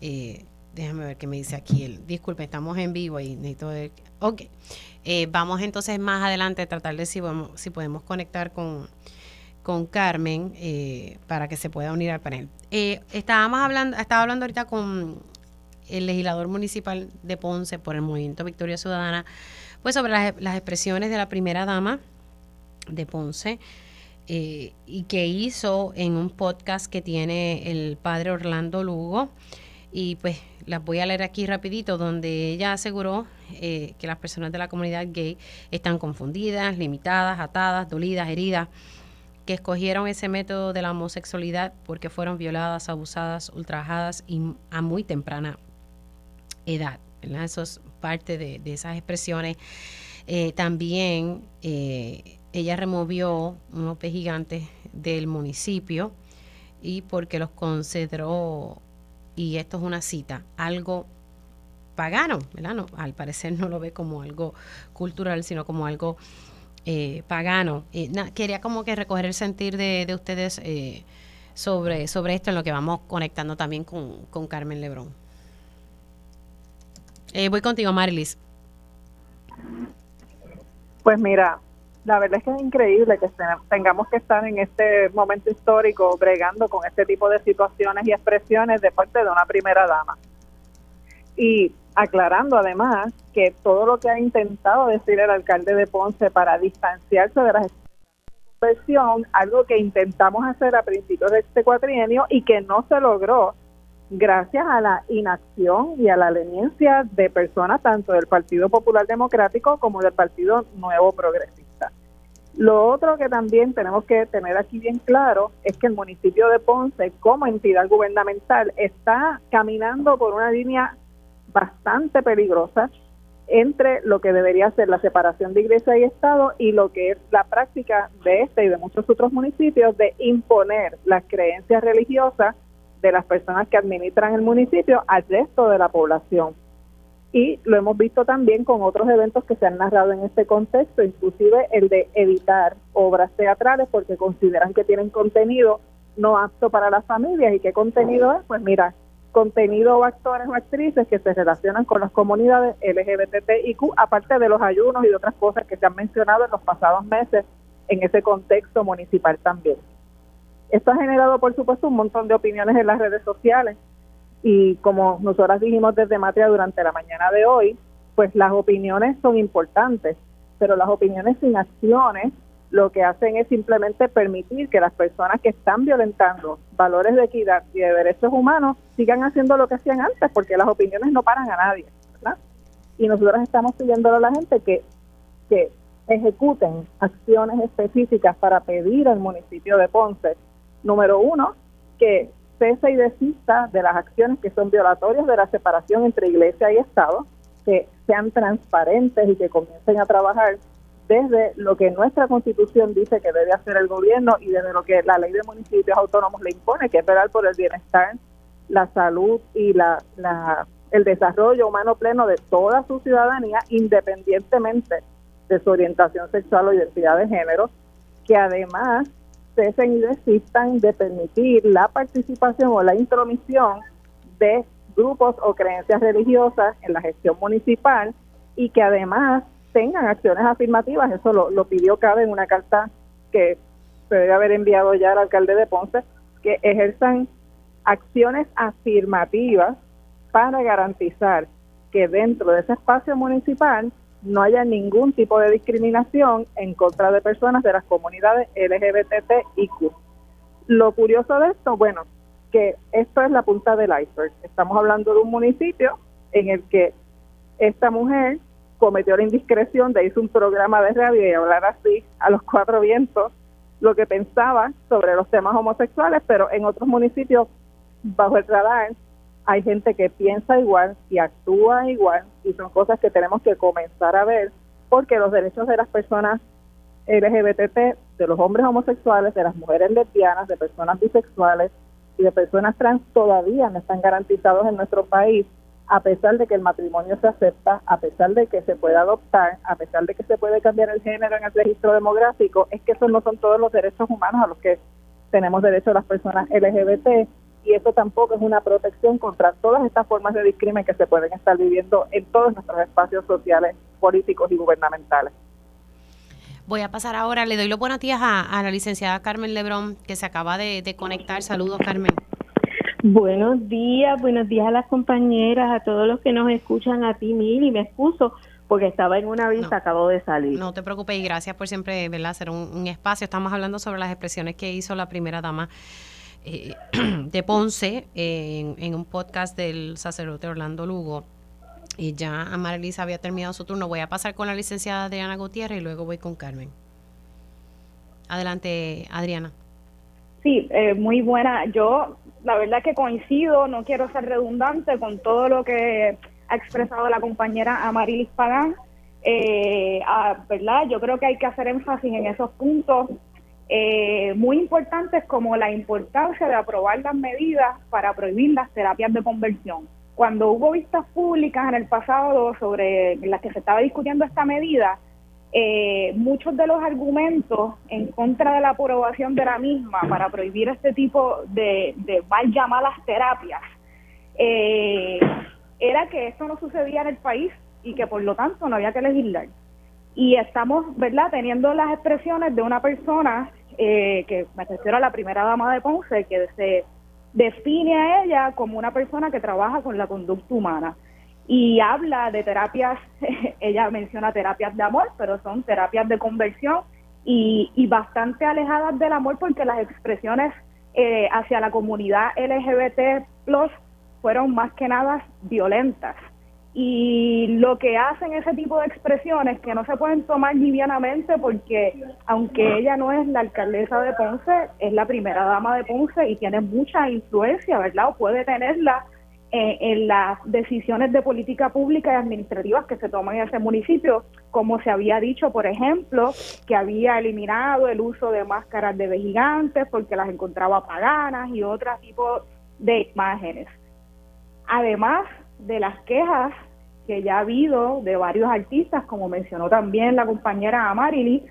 Eh, déjame ver qué me dice aquí. El, disculpe, estamos en vivo y necesito ver. Ok. Eh, vamos entonces más adelante a tratar de si podemos, si podemos conectar con, con Carmen para que se pueda unir al panel. estábamos hablando, estaba hablando ahorita con el legislador municipal de Ponce por el Movimiento Victoria Ciudadana, pues sobre las, expresiones de la primera dama de Ponce eh, y que hizo en un podcast que tiene el padre Orlando Lugo. Y pues las voy a leer aquí rapidito, donde ella aseguró eh, que las personas de la comunidad gay están confundidas, limitadas, atadas, dolidas, heridas, que escogieron ese método de la homosexualidad porque fueron violadas, abusadas, ultrajadas y a muy temprana edad. Eso es parte de, esas expresiones. Eh, también ella removió unos gigantes del municipio y porque los consideró, y esto es una cita, algo pagano, ¿verdad? al parecer no lo ve como algo cultural, sino como algo eh, pagano. Eh, quería como que recoger el sentir de, ustedes eh, sobre, sobre esto, en lo que vamos conectando también con, con Carmen Lebrón. voy contigo, Marilis. Pues mira, la verdad es que es increíble que tengamos que estar en este momento histórico bregando con este tipo de situaciones y expresiones de parte de una primera dama. Y aclarando además que todo lo que ha intentado decir el alcalde de Ponce para distanciarse de las expresiones algo que intentamos hacer a principios de este cuatrienio y que no se logró gracias a la inacción y a la leniencia de personas tanto del Partido Popular Democrático como del Partido Nuevo Progresista. Lo otro que también tenemos que tener aquí bien claro es que el municipio de Ponce, como entidad gubernamental, está caminando por una línea bastante peligrosa entre lo que debería ser la separación de iglesia y Estado y lo que es la práctica de este y de muchos otros municipios de imponer las creencias religiosas de las personas que administran el municipio al resto de la población y lo hemos visto también con otros eventos que se han narrado en este contexto, inclusive el de editar obras teatrales porque consideran que tienen contenido no apto para las familias. ¿Y qué contenido es? Pues mira, contenido o actores o actrices que se relacionan con las comunidades LGBTIQ, aparte de los ayunos y de otras cosas que se han mencionado en los pasados meses en ese contexto municipal también. Esto ha generado, por supuesto, un montón de opiniones en las redes sociales y como nosotras dijimos desde Matria durante la mañana de hoy, pues las opiniones son importantes, pero las opiniones sin acciones lo que hacen es simplemente permitir que las personas que están violentando valores de equidad y de derechos humanos sigan haciendo lo que hacían antes, porque las opiniones no paran a nadie. ¿verdad? Y nosotros estamos pidiéndole a la gente que, que ejecuten acciones específicas para pedir al municipio de Ponce, número uno, que cese y desista de las acciones que son violatorias de la separación entre iglesia y Estado, que sean transparentes y que comiencen a trabajar desde lo que nuestra constitución dice que debe hacer el gobierno y desde lo que la ley de municipios autónomos le impone, que es velar por el bienestar, la salud y la, la, el desarrollo humano pleno de toda su ciudadanía, independientemente de su orientación sexual o identidad de género, que además cesen y desistan de permitir la participación o la intromisión de grupos o creencias religiosas en la gestión municipal y que además tengan acciones afirmativas. Eso lo, pidió CABE en una carta que se debe haber enviado ya al alcalde de Ponce, que ejerzan acciones afirmativas para garantizar que dentro de ese espacio municipal no haya ningún tipo de discriminación en contra de personas de las comunidades LGBTIQ. Lo curioso de esto, bueno, que esto es la punta del iceberg. Estamos hablando de un municipio en el que esta mujer cometió la indiscreción de hizo un programa de radio y hablar así a los cuatro vientos lo que pensaba sobre los temas homosexuales, pero en otros municipios bajo el radar hay gente que piensa igual y actúa igual y son cosas que tenemos que comenzar a ver porque los derechos de las personas LGBT, de los hombres homosexuales, de las mujeres lesbianas, de personas bisexuales y de personas trans todavía no están garantizados en nuestro país a pesar de que el matrimonio se acepta, a pesar de que se puede adoptar, a pesar de que se puede cambiar el género en el registro demográfico, es que esos no son todos los derechos humanos a los que tenemos derecho las personas LGBT y eso tampoco es una protección contra todas estas formas de discriminación que se pueden estar viviendo en todos nuestros espacios sociales, políticos y gubernamentales. Voy a pasar ahora, le doy los buenos días a, la licenciada Carmen Lebrón, que se acaba de, conectar. Saludos, Carmen. Buenos días, buenos días a las compañeras, a todos los que nos escuchan, a ti, Mil, y me excuso porque estaba en una vista, acabo de salir. No te preocupes y gracias por siempre ¿verdad? hacer un, un espacio. Estamos hablando sobre las expresiones que hizo la primera dama eh, de Ponce en, un podcast del sacerdote Orlando Lugo. Y ya Amarelisa había terminado su turno. Voy a pasar con la licenciada Adriana Gutiérrez y luego voy con Carmen. Adelante, Adriana. Sí, eh, muy buena. Yo, la verdad que coincido, no quiero ser redundante con todo lo que ha expresado la compañera Amarilis Pagán. Eh, ¿verdad? Yo creo que hay que hacer énfasis en esos puntos eh, muy importantes como la importancia de aprobar las medidas para prohibir las terapias de conversión. Cuando hubo vistas públicas en el pasado sobre las que se estaba discutiendo esta medida, eh, muchos de los argumentos en contra de la aprobación de la misma para prohibir este tipo de, mal llamadas terapias eh, era que esto no sucedía en el país y que por lo tanto no había que legislar. Y estamos, ¿verdad?, teniendo las expresiones de una persona eh, que me refiero a la primera dama de Ponce, que se define a ella como una persona que trabaja con la conducta humana. Y habla de terapias, ella menciona terapias de amor, pero son terapias de conversión y, y bastante alejadas del amor porque las expresiones eh, hacia la comunidad LGBT plus fueron más que nada violentas y lo que hacen ese tipo de expresiones que no se pueden tomar livianamente porque aunque ella no es la alcaldesa de Ponce, es la primera dama de Ponce y tiene mucha influencia, ¿verdad? O puede tenerla en, en las decisiones de política pública y administrativas que se toman en ese municipio, como se había dicho, por ejemplo, que había eliminado el uso de máscaras de gigantes porque las encontraba paganas y otro tipo de imágenes. Además, de las quejas que ya ha habido de varios artistas, como mencionó también la compañera Amarili,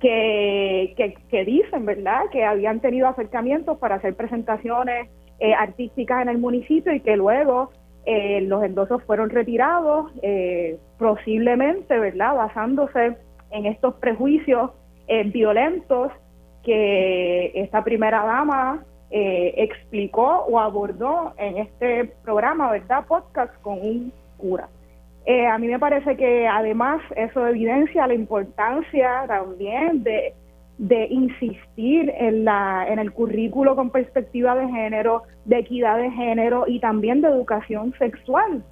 que, que, dicen, ¿verdad?, que habían tenido acercamientos para hacer presentaciones eh, artísticas en el municipio y que luego eh, los endosos fueron retirados, eh, posiblemente, ¿verdad?, basándose en estos prejuicios violentos que esta primera dama explicó o abordó en este programa, ¿verdad?, podcast con un cura. Eh, a mí me parece que además eso evidencia la importancia también de, insistir en, la, en el currículo con perspectiva de género, de equidad de género y también de educación sexual,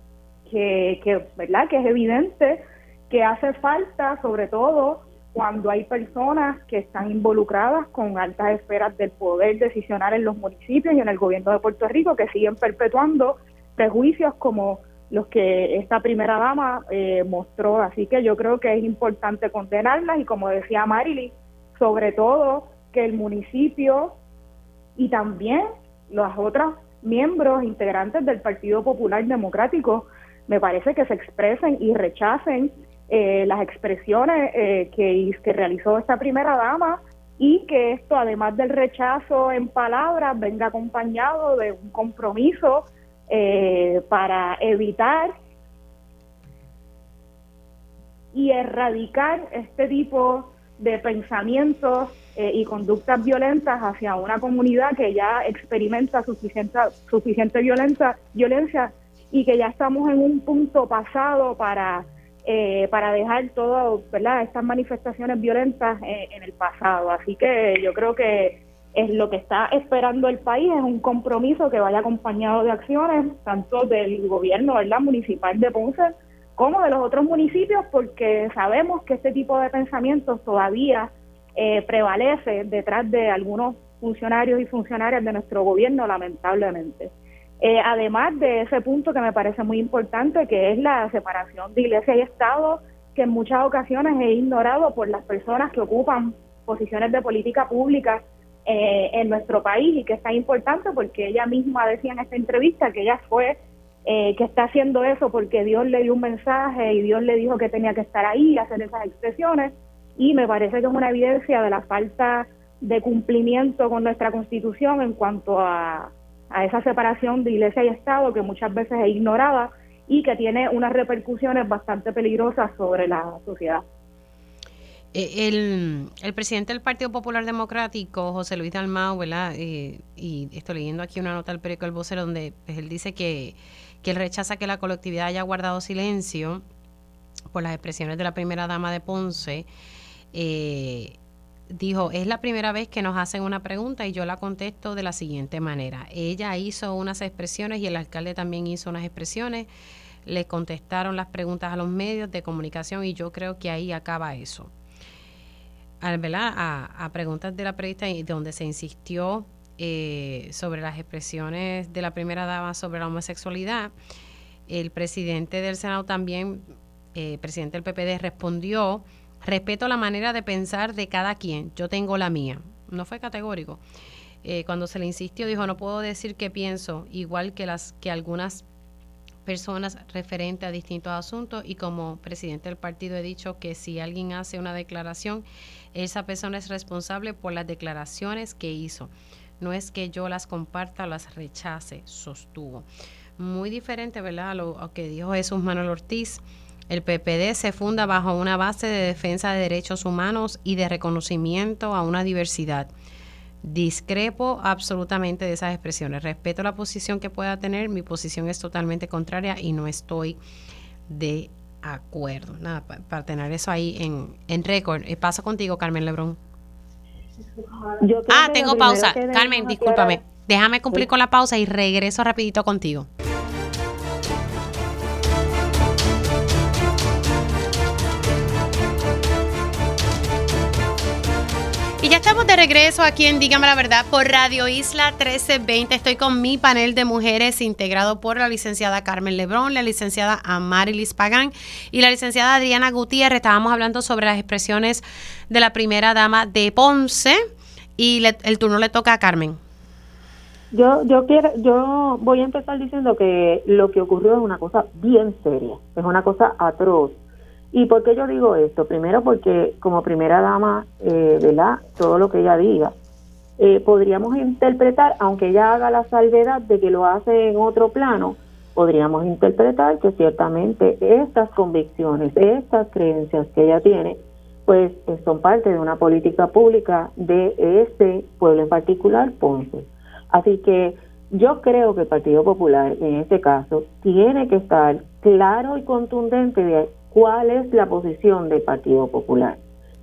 que, que, ¿verdad? que es evidente que hace falta, sobre todo cuando hay personas que están involucradas con altas esferas del poder decisional en los municipios y en el gobierno de Puerto Rico que siguen perpetuando prejuicios como los que esta primera dama eh, mostró. Así que yo creo que es importante condenarlas y como decía Marily, sobre todo que el municipio y también los otros miembros integrantes del Partido Popular Democrático me parece que se expresen y rechacen eh, las expresiones eh, que, realizó esta primera dama y que esto, además del rechazo en palabras, venga acompañado de un compromiso eh, para evitar y erradicar este tipo de pensamientos y conductas violentas hacia una comunidad que ya experimenta suficiente, suficiente violencia, violencia y que ya estamos en un punto pasado para eh, para dejar todas estas manifestaciones violentas en, el pasado. Así que yo creo que es lo que está esperando el país es un compromiso que vaya acompañado de acciones tanto del gobierno ¿verdad? municipal de Ponce como de los otros municipios porque sabemos que este tipo de pensamientos todavía eh, prevalece detrás de algunos funcionarios y funcionarias de nuestro gobierno lamentablemente. Eh, además de ese punto que me parece muy importante, que es la separación de iglesia y Estado, que en muchas ocasiones es ignorado por las personas que ocupan posiciones de política pública eh, en nuestro país y que es tan importante porque ella misma decía en esta entrevista que ella fue, eh, que está haciendo eso porque Dios le dio un mensaje y Dios le dijo que tenía que estar ahí y hacer esas expresiones. Y me parece que es una evidencia de la falta de cumplimiento con nuestra constitución en cuanto a a esa separación de iglesia y Estado que muchas veces es ignorada y que tiene unas repercusiones bastante peligrosas sobre la sociedad. Eh, el, el, presidente del Partido Popular Democrático, José Luis Dalmau, ¿verdad? Eh, y estoy leyendo aquí una nota del periódico El Vocero donde pues, él dice que, que él rechaza que la colectividad haya guardado silencio por las expresiones de la primera dama de Ponce. Eh, dijo, es la primera vez que nos hacen una pregunta y yo la contesto de la siguiente manera. Ella hizo unas expresiones y el alcalde también hizo unas expresiones, le contestaron las preguntas a los medios de comunicación y yo creo que ahí acaba eso. Al, A, preguntas de la periodista donde se insistió eh, sobre las expresiones de la primera dama sobre la homosexualidad, el presidente del Senado también, eh, presidente del PPD, respondió Respeto la manera de pensar de cada quien. Yo tengo la mía. No fue categórico. Eh, cuando se le insistió, dijo, no puedo decir que pienso, igual que, las, que algunas personas referente a distintos asuntos y como presidente del partido he dicho que si alguien hace una declaración, esa persona es responsable por las declaraciones que hizo. No es que yo las comparta o las rechace, sostuvo. Muy diferente, ¿verdad? A lo, que dijo Jesús Manuel Ortiz el PPD se funda bajo una base de defensa de derechos humanos y de reconocimiento a una diversidad. Discrepo absolutamente de esas expresiones. Respeto la posición que pueda tener. Mi posición es totalmente contraria y no estoy de acuerdo. Nada, para, tener eso ahí en, en récord. Eh, paso contigo, Carmen Lebrón. ah, tengo pausa. Carmen, discúlpame. Déjame cumplir con la pausa y regreso rapidito contigo. Ya estamos de regreso aquí en Dígame la Verdad por Radio Isla 1320. Estoy con mi panel de mujeres integrado por la licenciada Carmen Lebrón, la licenciada Amarilis Pagán y la licenciada Adriana Gutiérrez. Estábamos hablando sobre las expresiones de la primera dama de Ponce y el turno le toca a Carmen. Yo, yo quiero, yo voy a empezar diciendo que lo que ocurrió es una cosa bien seria, es una cosa atroz ¿Y por qué yo digo esto? Primero porque como primera dama, eh, ¿verdad? Todo lo que ella diga, eh, podríamos interpretar, aunque ella haga la salvedad de que lo hace en otro plano, podríamos interpretar que ciertamente estas convicciones, estas creencias que ella tiene, pues eh, son parte de una política pública de este pueblo en particular, Ponce. Así que yo creo que el Partido Popular en este caso tiene que estar claro y contundente de cuál es la posición del Partido Popular,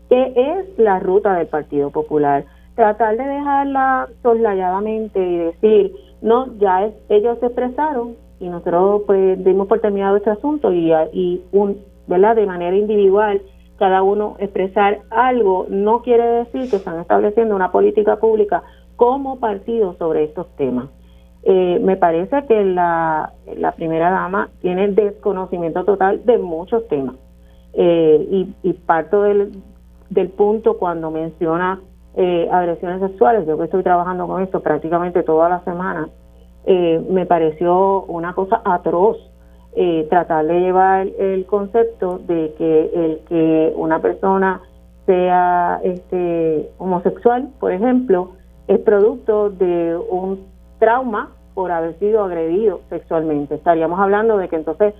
qué es la ruta del Partido Popular. Tratar de dejarla soslayadamente y decir, no, ya ellos se expresaron y nosotros pues dimos por terminado este asunto y, y un, ¿verdad? de manera individual cada uno expresar algo no quiere decir que están estableciendo una política pública como partido sobre estos temas. Eh, me parece que la, la primera dama tiene desconocimiento total de muchos temas. Eh, y, parto del, punto cuando menciona eh, agresiones sexuales, yo que estoy trabajando con esto prácticamente toda la semana, me pareció una cosa atroz tratar de llevar el concepto de que el que una persona sea este homosexual, por ejemplo, es producto de un trauma por haber sido agredido sexualmente. Estaríamos hablando de que entonces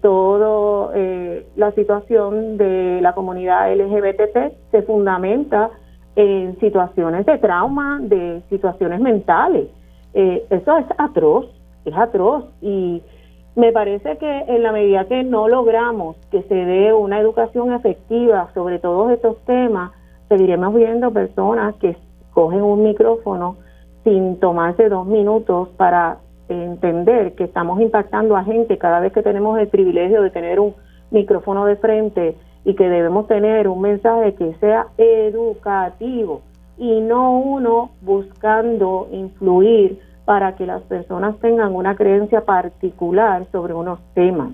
toda eh, la situación de la comunidad LGBT se fundamenta en situaciones de trauma, de situaciones mentales. Eh, eso es atroz, es atroz y me parece que en la medida que no logramos que se dé una educación efectiva sobre todos estos temas, seguiremos viendo personas que cogen un micrófono sin tomarse dos minutos para entender que estamos impactando a gente cada vez que tenemos el privilegio de tener un micrófono de frente y que debemos tener un mensaje que sea educativo y no uno buscando influir para que las personas tengan una creencia particular sobre unos temas.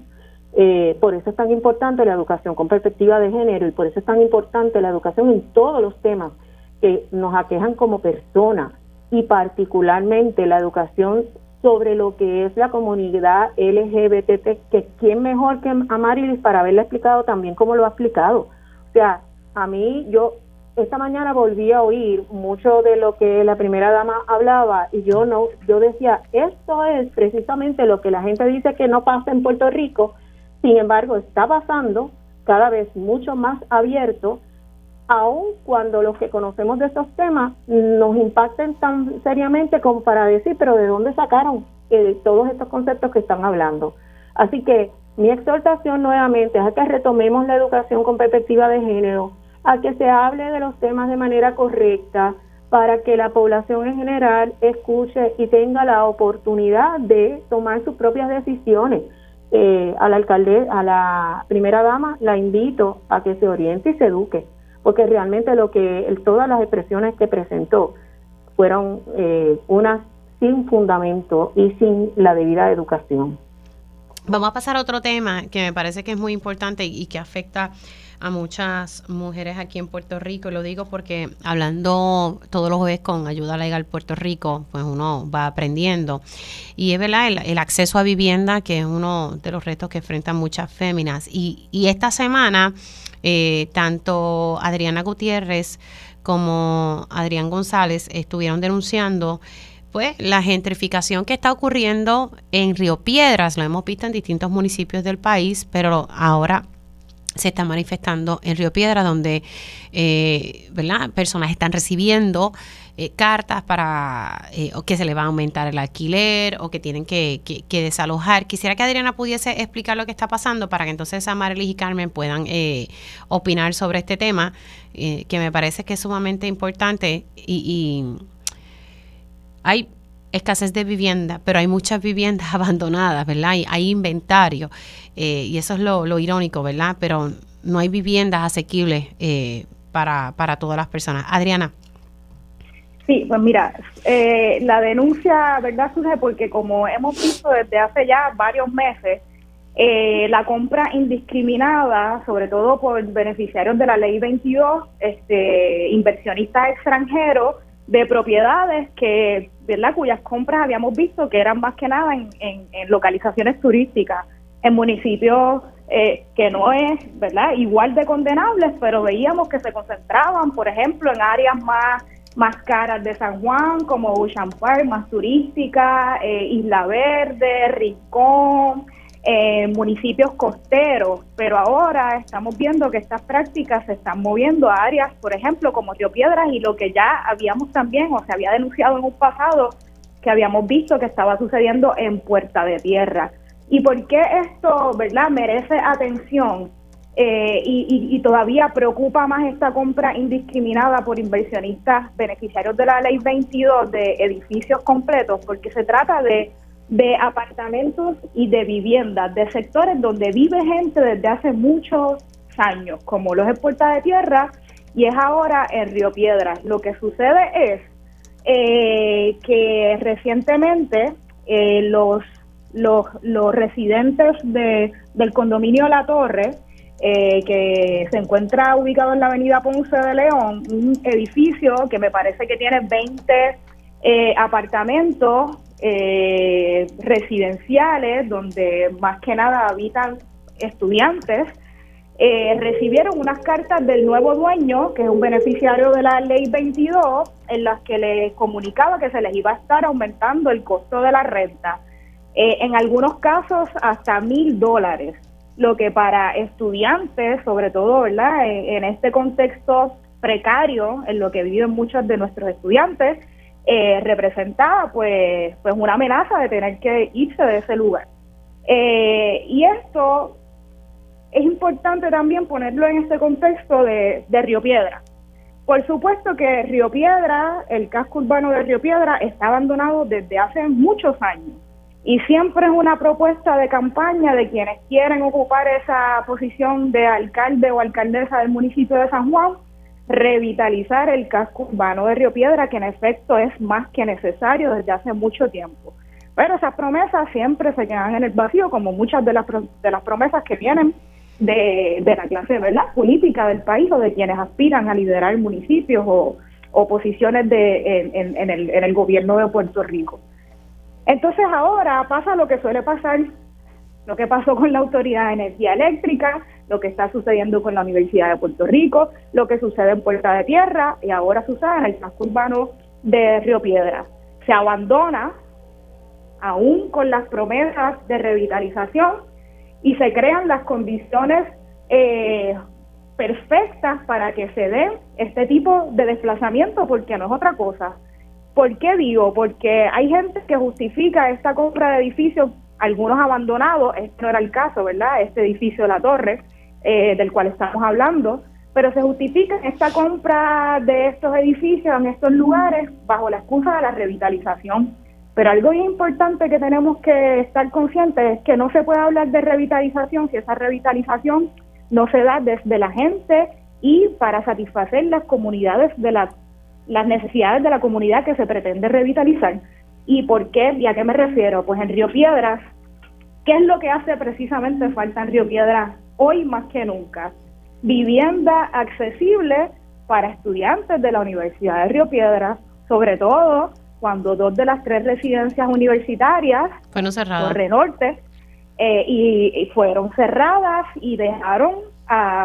Eh, por eso es tan importante la educación con perspectiva de género y por eso es tan importante la educación en todos los temas que nos aquejan como personas y particularmente la educación sobre lo que es la comunidad LGBT, que quién mejor que Amarilis para haberle explicado también cómo lo ha explicado. O sea, a mí yo esta mañana volví a oír mucho de lo que la primera dama hablaba y yo no, yo decía, esto es precisamente lo que la gente dice que no pasa en Puerto Rico, sin embargo está pasando cada vez mucho más abierto aun cuando los que conocemos de estos temas nos impacten tan seriamente como para decir, pero ¿de dónde sacaron eh, todos estos conceptos que están hablando? Así que mi exhortación nuevamente es a que retomemos la educación con perspectiva de género, a que se hable de los temas de manera correcta, para que la población en general escuche y tenga la oportunidad de tomar sus propias decisiones. Eh, al alcalde, a la primera dama, la invito a que se oriente y se eduque porque realmente lo que todas las expresiones que presentó fueron eh, unas sin fundamento y sin la debida educación. Vamos a pasar a otro tema que me parece que es muy importante y que afecta a muchas mujeres aquí en Puerto Rico. Lo digo porque hablando todos los jueves con Ayuda Legal Puerto Rico, pues uno va aprendiendo. Y es verdad, el, acceso a vivienda, que es uno de los retos que enfrentan muchas féminas. Y, y esta semana eh, tanto Adriana Gutiérrez como Adrián González estuvieron denunciando pues la gentrificación que está ocurriendo en Río Piedras, lo hemos visto en distintos municipios del país, pero ahora se está manifestando en Río Piedras, donde eh, ¿verdad? personas están recibiendo eh, cartas para eh, que se le va a aumentar el alquiler o que tienen que, desalojar. Quisiera que Adriana pudiese explicar lo que está pasando para que entonces Amarilis y Carmen puedan eh, opinar sobre este tema, que me parece que es sumamente importante y, hay escasez de vivienda, pero hay muchas viviendas abandonadas, ¿verdad? Hay, hay inventario y eso es lo, irónico, ¿verdad? Pero no hay viviendas asequibles para, para todas las personas. Adriana. Sí, pues mira, eh, la denuncia, ¿verdad? Surge porque como hemos visto desde hace ya varios meses, eh, la compra indiscriminada, sobre todo por beneficiarios de la ley 22, este, inversionistas extranjeros de propiedades que, ¿verdad? Cuyas compras habíamos visto que eran más que nada en, en, localizaciones turísticas, en municipios eh, que no es, ¿verdad? Igual de condenables, pero veíamos que se concentraban, por ejemplo, en áreas más más caras de San Juan, como Ocean Park, más turística, eh, Isla Verde, Rincón, eh, municipios costeros, pero ahora estamos viendo que estas prácticas se están moviendo a áreas, por ejemplo, como Río Piedras y lo que ya habíamos también o se había denunciado en un pasado que habíamos visto que estaba sucediendo en Puerta de Tierra. ¿Y por qué esto, verdad, merece atención? Eh, y, todavía preocupa más esta compra indiscriminada por inversionistas beneficiarios de la ley 22 de edificios completos, porque se trata de, de apartamentos y de viviendas, de sectores donde vive gente desde hace muchos años, como los es Puerta de Tierra y es ahora en Río Piedras. Lo que sucede es eh, que recientemente eh, los, los, los residentes de, del condominio La Torre, eh, que se encuentra ubicado en la avenida Ponce de León, un edificio que me parece que tiene 20 eh, apartamentos eh, residenciales donde más que nada habitan estudiantes, recibieron unas cartas del nuevo dueño, que es un beneficiario de la ley 22, en las que les comunicaba que se les iba a estar aumentando el costo de la renta. en algunos casos hasta mil dólares lo que para estudiantes, sobre todo, ¿verdad? En, este contexto precario en lo que viven muchos de nuestros estudiantes, eh, representaba pues, pues una amenaza de tener que irse de ese lugar. Eh, y esto es importante también ponerlo en este contexto de, de Río Piedra. Por supuesto que Río Piedra, el casco urbano de Río Piedra, está abandonado desde hace muchos años y siempre es una propuesta de campaña de quienes quieren ocupar esa posición de alcalde o alcaldesa del municipio de San Juan, revitalizar el casco urbano de Río Piedra, que en efecto es más que necesario desde hace mucho tiempo. Pero esas promesas siempre se quedan en el vacío, como muchas de las, de las promesas que vienen de, de la clase ¿verdad? política del país o de quienes aspiran a liderar municipios o, o posiciones de, en, en, el, en el gobierno de Puerto Rico. Entonces ahora pasa lo que suele pasar, lo que pasó con la Autoridad de Energía Eléctrica, lo que está sucediendo con la Universidad de Puerto Rico, lo que sucede en Puerta de Tierra y ahora sucede en el casco urbano de Río Piedra. Se abandona, aún con las promesas de revitalización, y se crean las condiciones eh, perfectas para que se dé este tipo de desplazamiento, porque no es otra cosa. ¿Por qué digo? Porque hay gente que justifica esta compra de edificios, algunos abandonados, este no era el caso, ¿verdad? Este edificio la torre, eh, del cual estamos hablando, pero se justifica esta compra de estos edificios en estos lugares bajo la excusa de la revitalización. Pero algo importante que tenemos que estar conscientes es que no se puede hablar de revitalización si esa revitalización no se da desde la gente y para satisfacer las comunidades de la las necesidades de la comunidad que se pretende revitalizar. ¿Y por qué? ¿Y a qué me refiero? Pues en Río Piedras, ¿qué es lo que hace precisamente falta en Río Piedras hoy más que nunca? Vivienda accesible para estudiantes de la Universidad de Río Piedras, sobre todo cuando dos de las tres residencias universitarias, fueron cerradas, Norte, eh, y fueron cerradas y dejaron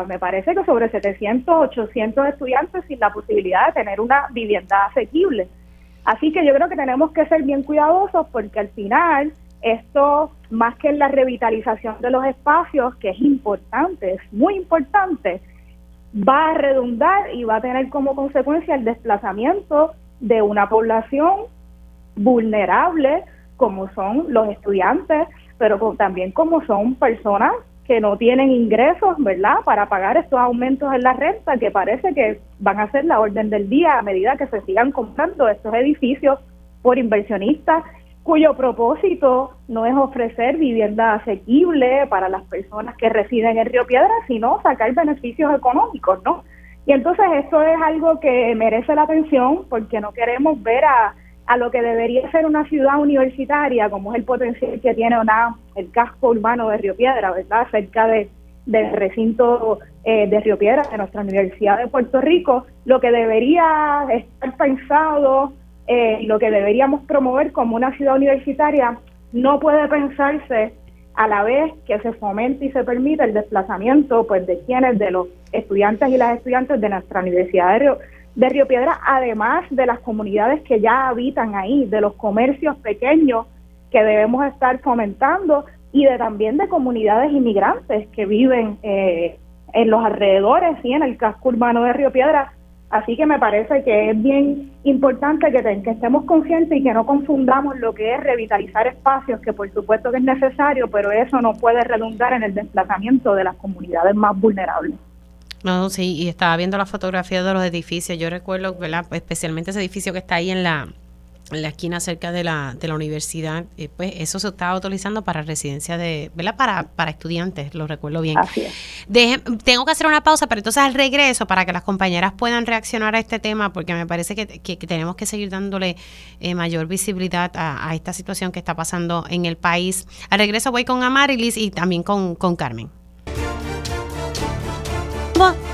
me parece que sobre 700, 800 estudiantes sin la posibilidad de tener una vivienda asequible. Así que yo creo que tenemos que ser bien cuidadosos porque al final esto, más que en la revitalización de los espacios, que es importante, es muy importante, va a redundar y va a tener como consecuencia el desplazamiento de una población vulnerable como son los estudiantes, pero también como son personas que no tienen ingresos, ¿verdad?, para pagar estos aumentos en la renta que parece que van a ser la orden del día a medida que se sigan comprando estos edificios por inversionistas cuyo propósito no es ofrecer vivienda asequible para las personas que residen en Río Piedra, sino sacar beneficios económicos, ¿no? Y entonces esto es algo que merece la atención porque no queremos ver a a lo que debería ser una ciudad universitaria, como es el potencial que tiene el casco urbano de Río Piedra, ¿verdad? Cerca de, del recinto eh, de Río Piedra, de nuestra Universidad de Puerto Rico, lo que debería estar pensado, eh, lo que deberíamos promover como una ciudad universitaria, no puede pensarse a la vez que se fomente y se permite el desplazamiento pues de quienes, de los estudiantes y las estudiantes de nuestra Universidad de Río, de Río Piedra, además de las comunidades que ya habitan ahí, de los comercios pequeños que debemos estar fomentando y de también de comunidades inmigrantes que viven eh, en los alrededores y en el casco urbano de Río Piedra. Así que me parece que es bien importante que, que estemos conscientes y que no confundamos lo que es revitalizar espacios, que por supuesto que es necesario, pero eso no puede redundar en el desplazamiento de las comunidades más vulnerables. No, sí, y estaba viendo la fotografía de los edificios. Yo recuerdo, ¿verdad? Especialmente ese edificio que está ahí en la en la esquina cerca de la, de la universidad, eh, pues eso se está utilizando para residencia de, ¿verdad? Para, para estudiantes, lo recuerdo bien. Así tengo que hacer una pausa, pero entonces al regreso, para que las compañeras puedan reaccionar a este tema, porque me parece que, tenemos que seguir dándole eh, mayor visibilidad a, esta situación que está pasando en el país. Al regreso voy con Amarilis y también con, con Carmen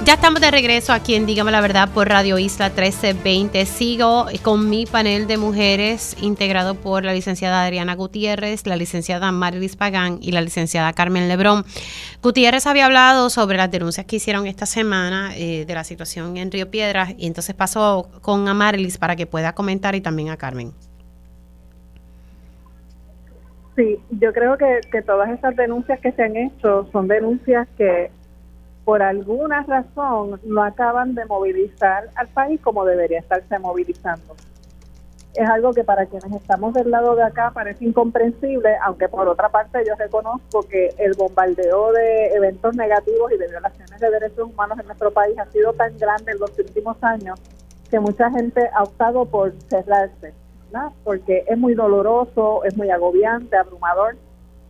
ya estamos de regreso aquí en Dígame la Verdad por Radio Isla 1320. Sigo con mi panel de mujeres integrado por la licenciada Adriana Gutiérrez, la licenciada Marilis Pagán y la licenciada Carmen Lebrón. Gutiérrez había hablado sobre las denuncias que hicieron esta semana eh, de la situación en Río Piedras y entonces paso con Amarilis para que pueda comentar y también a Carmen. Sí, yo creo que, que todas esas denuncias que se han hecho son denuncias que por alguna razón no acaban de movilizar al país como debería estarse movilizando. Es algo que para quienes estamos del lado de acá parece incomprensible, aunque por otra parte yo reconozco que el bombardeo de eventos negativos y de violaciones de derechos humanos en nuestro país ha sido tan grande en los últimos años que mucha gente ha optado por cerrarse, ¿no? porque es muy doloroso, es muy agobiante, abrumador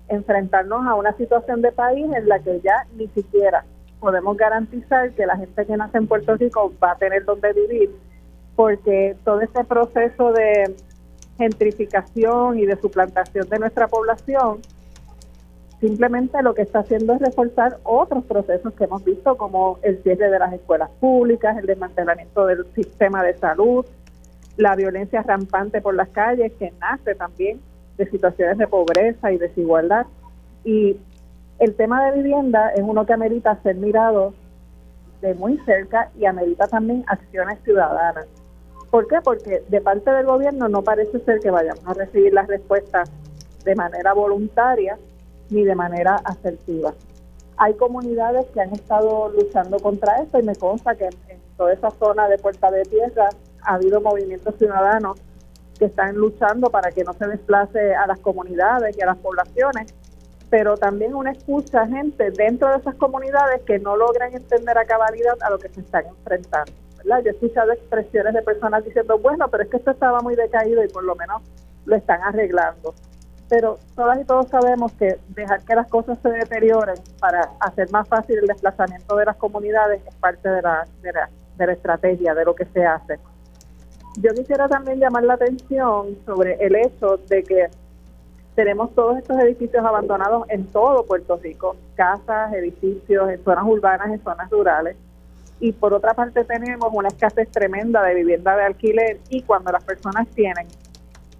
enfrentarnos a una situación de país en la que ya ni siquiera podemos garantizar que la gente que nace en Puerto Rico va a tener donde vivir, porque todo este proceso de gentrificación y de suplantación de nuestra población simplemente lo que está haciendo es reforzar otros procesos que hemos visto como el cierre de las escuelas públicas, el desmantelamiento del sistema de salud, la violencia rampante por las calles que nace también de situaciones de pobreza y desigualdad. Y el tema de vivienda es uno que amerita ser mirado de muy cerca y amerita también acciones ciudadanas. ¿Por qué? Porque de parte del gobierno no parece ser que vayamos a recibir las respuestas de manera voluntaria ni de manera asertiva. Hay comunidades que han estado luchando contra esto y me consta que en, toda esa zona de Puerta de Tierra ha habido movimientos ciudadanos que están luchando para que no se desplace a las comunidades y a las poblaciones pero también una escucha gente dentro de esas comunidades que no logran entender a cabalidad a lo que se están enfrentando. ¿verdad? Yo he escuchado expresiones de personas diciendo, bueno, pero es que esto estaba muy decaído y por lo menos lo están arreglando. Pero todas y todos sabemos que dejar que las cosas se deterioren para hacer más fácil el desplazamiento de las comunidades es parte de la, de la, de la estrategia, de lo que se hace. Yo quisiera también llamar la atención sobre el hecho de que tenemos todos estos edificios abandonados en todo Puerto Rico, casas, edificios en zonas urbanas, en zonas rurales. Y por otra parte tenemos una escasez tremenda de vivienda de alquiler y cuando las personas tienen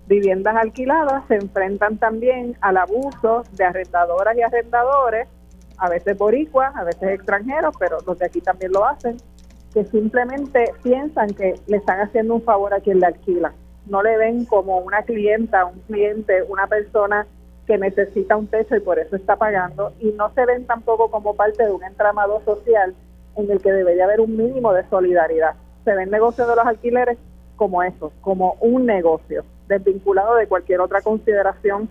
viviendas alquiladas se enfrentan también al abuso de arrendadoras y arrendadores, a veces boricuas, a veces extranjeros, pero los de aquí también lo hacen, que simplemente piensan que le están haciendo un favor a quien le alquila no le ven como una clienta, un cliente, una persona que necesita un techo y por eso está pagando, y no se ven tampoco como parte de un entramado social en el que debería haber un mínimo de solidaridad. Se ven negocios de los alquileres como eso, como un negocio, desvinculado de cualquier otra consideración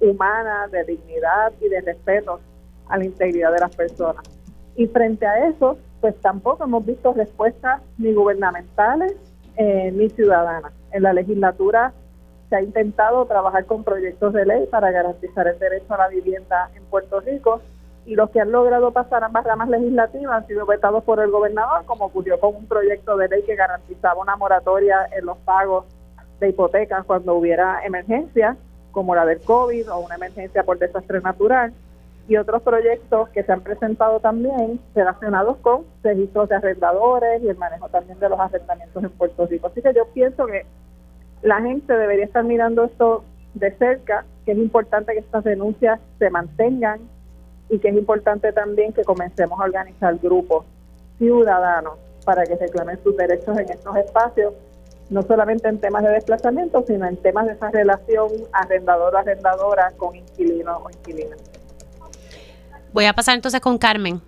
humana, de dignidad y de respeto a la integridad de las personas. Y frente a eso, pues tampoco hemos visto respuestas ni gubernamentales eh, ni ciudadanas. En la legislatura se ha intentado trabajar con proyectos de ley para garantizar el derecho a la vivienda en Puerto Rico y los que han logrado pasar ambas ramas legislativas han sido vetados por el gobernador, como ocurrió con un proyecto de ley que garantizaba una moratoria en los pagos de hipotecas cuando hubiera emergencia, como la del COVID o una emergencia por desastre natural y otros proyectos que se han presentado también relacionados con registros de arrendadores y el manejo también de los arrendamientos en Puerto Rico. Así que yo pienso que la gente debería estar mirando esto de cerca, que es importante que estas denuncias se mantengan y que es importante también que comencemos a organizar grupos ciudadanos para que reclamen sus derechos en estos espacios, no solamente en temas de desplazamiento, sino en temas de esa relación arrendador-arrendadora con inquilino o inquilina. Voy a pasar entonces con Carmen.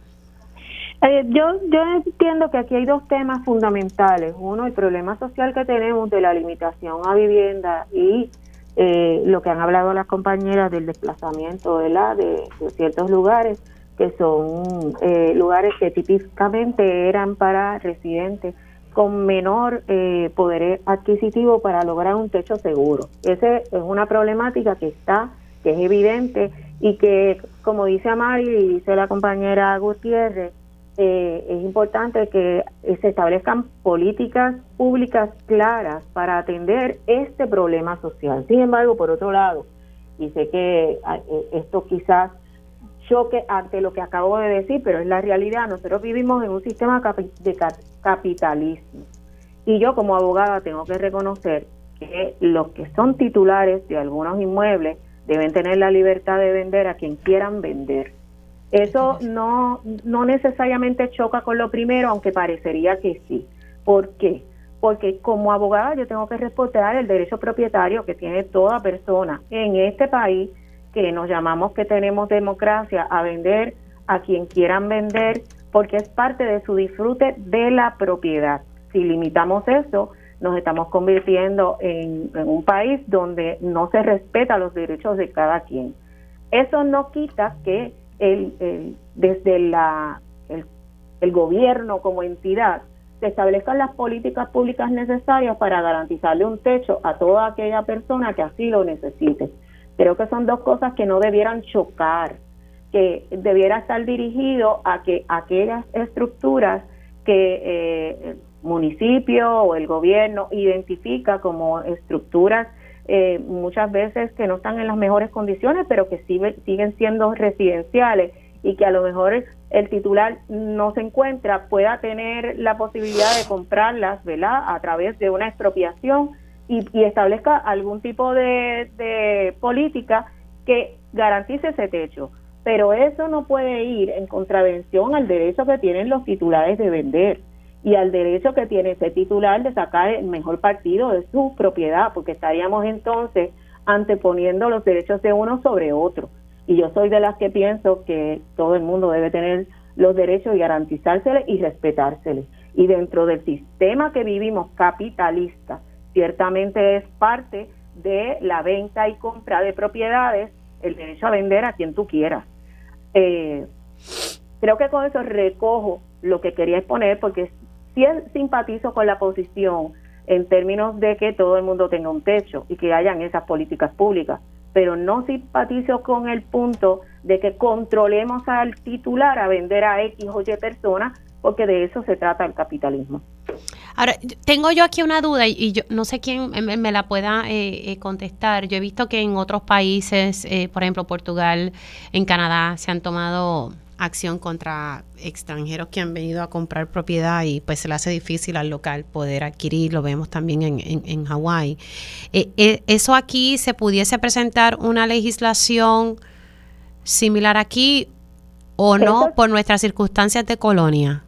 Eh, yo, yo entiendo que aquí hay dos temas fundamentales. Uno, el problema social que tenemos de la limitación a vivienda y eh, lo que han hablado las compañeras del desplazamiento de, de ciertos lugares que son eh, lugares que típicamente eran para residentes con menor eh, poder adquisitivo para lograr un techo seguro. Esa es una problemática que está, que es evidente y que, como dice Amari y dice la compañera Gutiérrez, eh, es importante que se establezcan políticas públicas claras para atender este problema social. Sin embargo, por otro lado, y sé que ah, eh, esto quizás choque ante lo que acabo de decir, pero es la realidad. Nosotros vivimos en un sistema de capitalismo. Y yo como abogada tengo que reconocer que los que son titulares de algunos inmuebles deben tener la libertad de vender a quien quieran vender. Eso no, no necesariamente choca con lo primero, aunque parecería que sí. ¿Por qué? Porque como abogada yo tengo que respetar el derecho propietario que tiene toda persona en este país que nos llamamos que tenemos democracia a vender a quien quieran vender porque es parte de su disfrute de la propiedad. Si limitamos eso, nos estamos convirtiendo en, un país donde no se respeta los derechos de cada quien. Eso no quita que el, desde la, el, el gobierno como entidad se establezcan las políticas públicas necesarias para garantizarle un techo a toda aquella persona que así lo necesite. Creo que son dos cosas que no debieran chocar, que debiera estar dirigido a que aquellas estructuras que eh, el municipio o el gobierno identifica como estructuras eh, muchas veces que no están en las mejores condiciones, pero que siguen siendo residenciales y que a lo mejor el titular no se encuentra, pueda tener la posibilidad de comprarlas, ¿verdad? A través de una expropiación y, establezca algún tipo de, política que garantice ese techo. Pero eso no puede ir en contravención al derecho que tienen los titulares de vender y al derecho que tiene ese titular de sacar el mejor partido de su propiedad, porque estaríamos entonces anteponiendo los derechos de uno sobre otro. Y yo soy de las que pienso que todo el mundo debe tener los derechos y garantizárseles y respetárseles. Y dentro del sistema que vivimos capitalista, ciertamente es parte de la venta y compra de propiedades, el derecho a vender a quien tú quieras. Eh, creo que con eso recojo lo que quería exponer porque sí simpatizo con la posición en términos de que todo el mundo tenga un techo y que hayan esas políticas públicas, pero no simpatizo con el punto de que controlemos al titular a vender a X o Y personas, porque de eso se trata el capitalismo. Ahora, tengo yo aquí una duda y yo no sé quién me, la pueda eh, eh, contestar. Yo he visto que en otros países, eh, por ejemplo Portugal, en Canadá, se han tomado acción contra extranjeros que han venido a comprar propiedad y pues se le hace difícil al local poder adquirir, lo vemos también en, en, en Hawái. ¿Eso aquí se pudiese presentar una legislación similar aquí o no por nuestras circunstancias de colonia?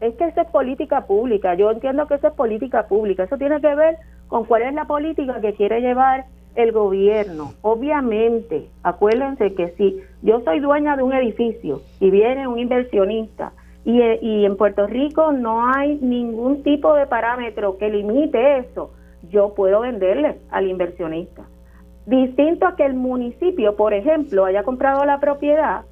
es que eso es política pública. Yo entiendo que eso es política pública. Eso tiene que ver con cuál es la política que quiere llevar el gobierno. Obviamente, acuérdense que si yo soy dueña de un edificio y viene un inversionista y, y en Puerto Rico no hay ningún tipo de parámetro que limite eso, yo puedo venderle al inversionista. Distinto a que el municipio, por ejemplo, haya comprado la propiedad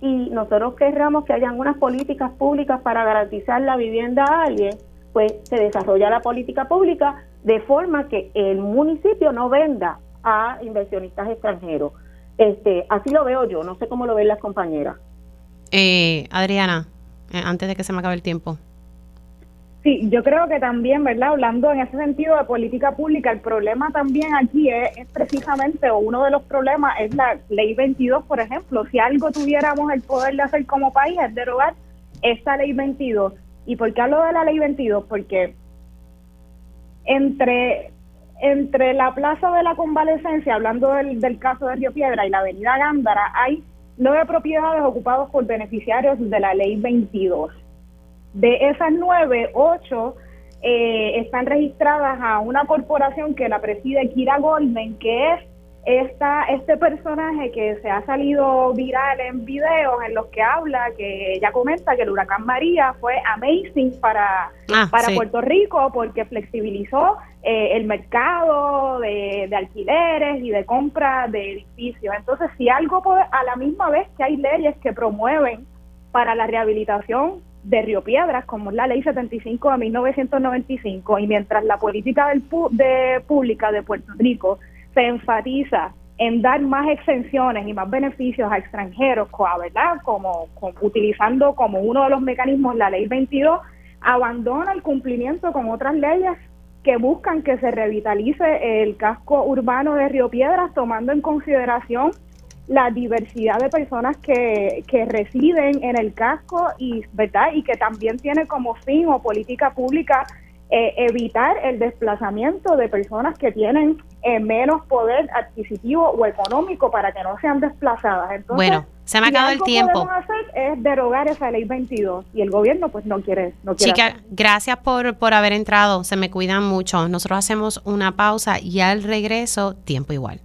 y nosotros querramos que hayan unas políticas públicas para garantizar la vivienda a alguien, pues se desarrolla la política pública de forma que el municipio no venda a inversionistas extranjeros. Este, así lo veo yo, no sé cómo lo ven las compañeras. Eh, Adriana, eh, antes de que se me acabe el tiempo. Sí, yo creo que también, ¿verdad? Hablando en ese sentido de política pública, el problema también aquí es, precisamente, o uno de los problemas es la ley 22, por ejemplo. Si algo tuviéramos el poder de hacer como país es derogar esta ley 22. ¿Y por qué hablo de la ley 22? Porque entre, entre la Plaza de la Convalecencia, hablando del, caso de Río Piedra, y la Avenida Gándara, hay nueve propiedades ocupadas por beneficiarios de la ley 22 de esas nueve, ocho eh, están registradas a una corporación que la preside Kira Goldman, que es esta, este personaje que se ha salido viral en videos en los que habla, que ella comenta que el huracán María fue amazing para, ah, para Puerto Rico porque flexibilizó eh, el mercado de, de, alquileres y de compra de edificios. Entonces, si algo a la misma vez que hay leyes que promueven para la rehabilitación de Río Piedras, como es la ley 75 de 1995, y mientras la política del de pública de Puerto Rico se enfatiza en dar más exenciones y más beneficios a extranjeros, ¿verdad? Como, utilizando como uno de los mecanismos la ley 22, abandona el cumplimiento con otras leyes que buscan que se revitalice el casco urbano de Río Piedras, tomando en consideración la diversidad de personas que, que residen en el casco y verdad y que también tiene como fin o política pública eh, evitar el desplazamiento de personas que tienen eh, menos poder adquisitivo o económico para que no sean desplazadas. Entonces, bueno, se me ha acabado el tiempo. hacer es derogar esa ley 22 y el gobierno pues no quiere. No quiere Chica, gracias por, por haber entrado. Se me cuidan mucho. Nosotros hacemos una pausa y al regreso, tiempo igual.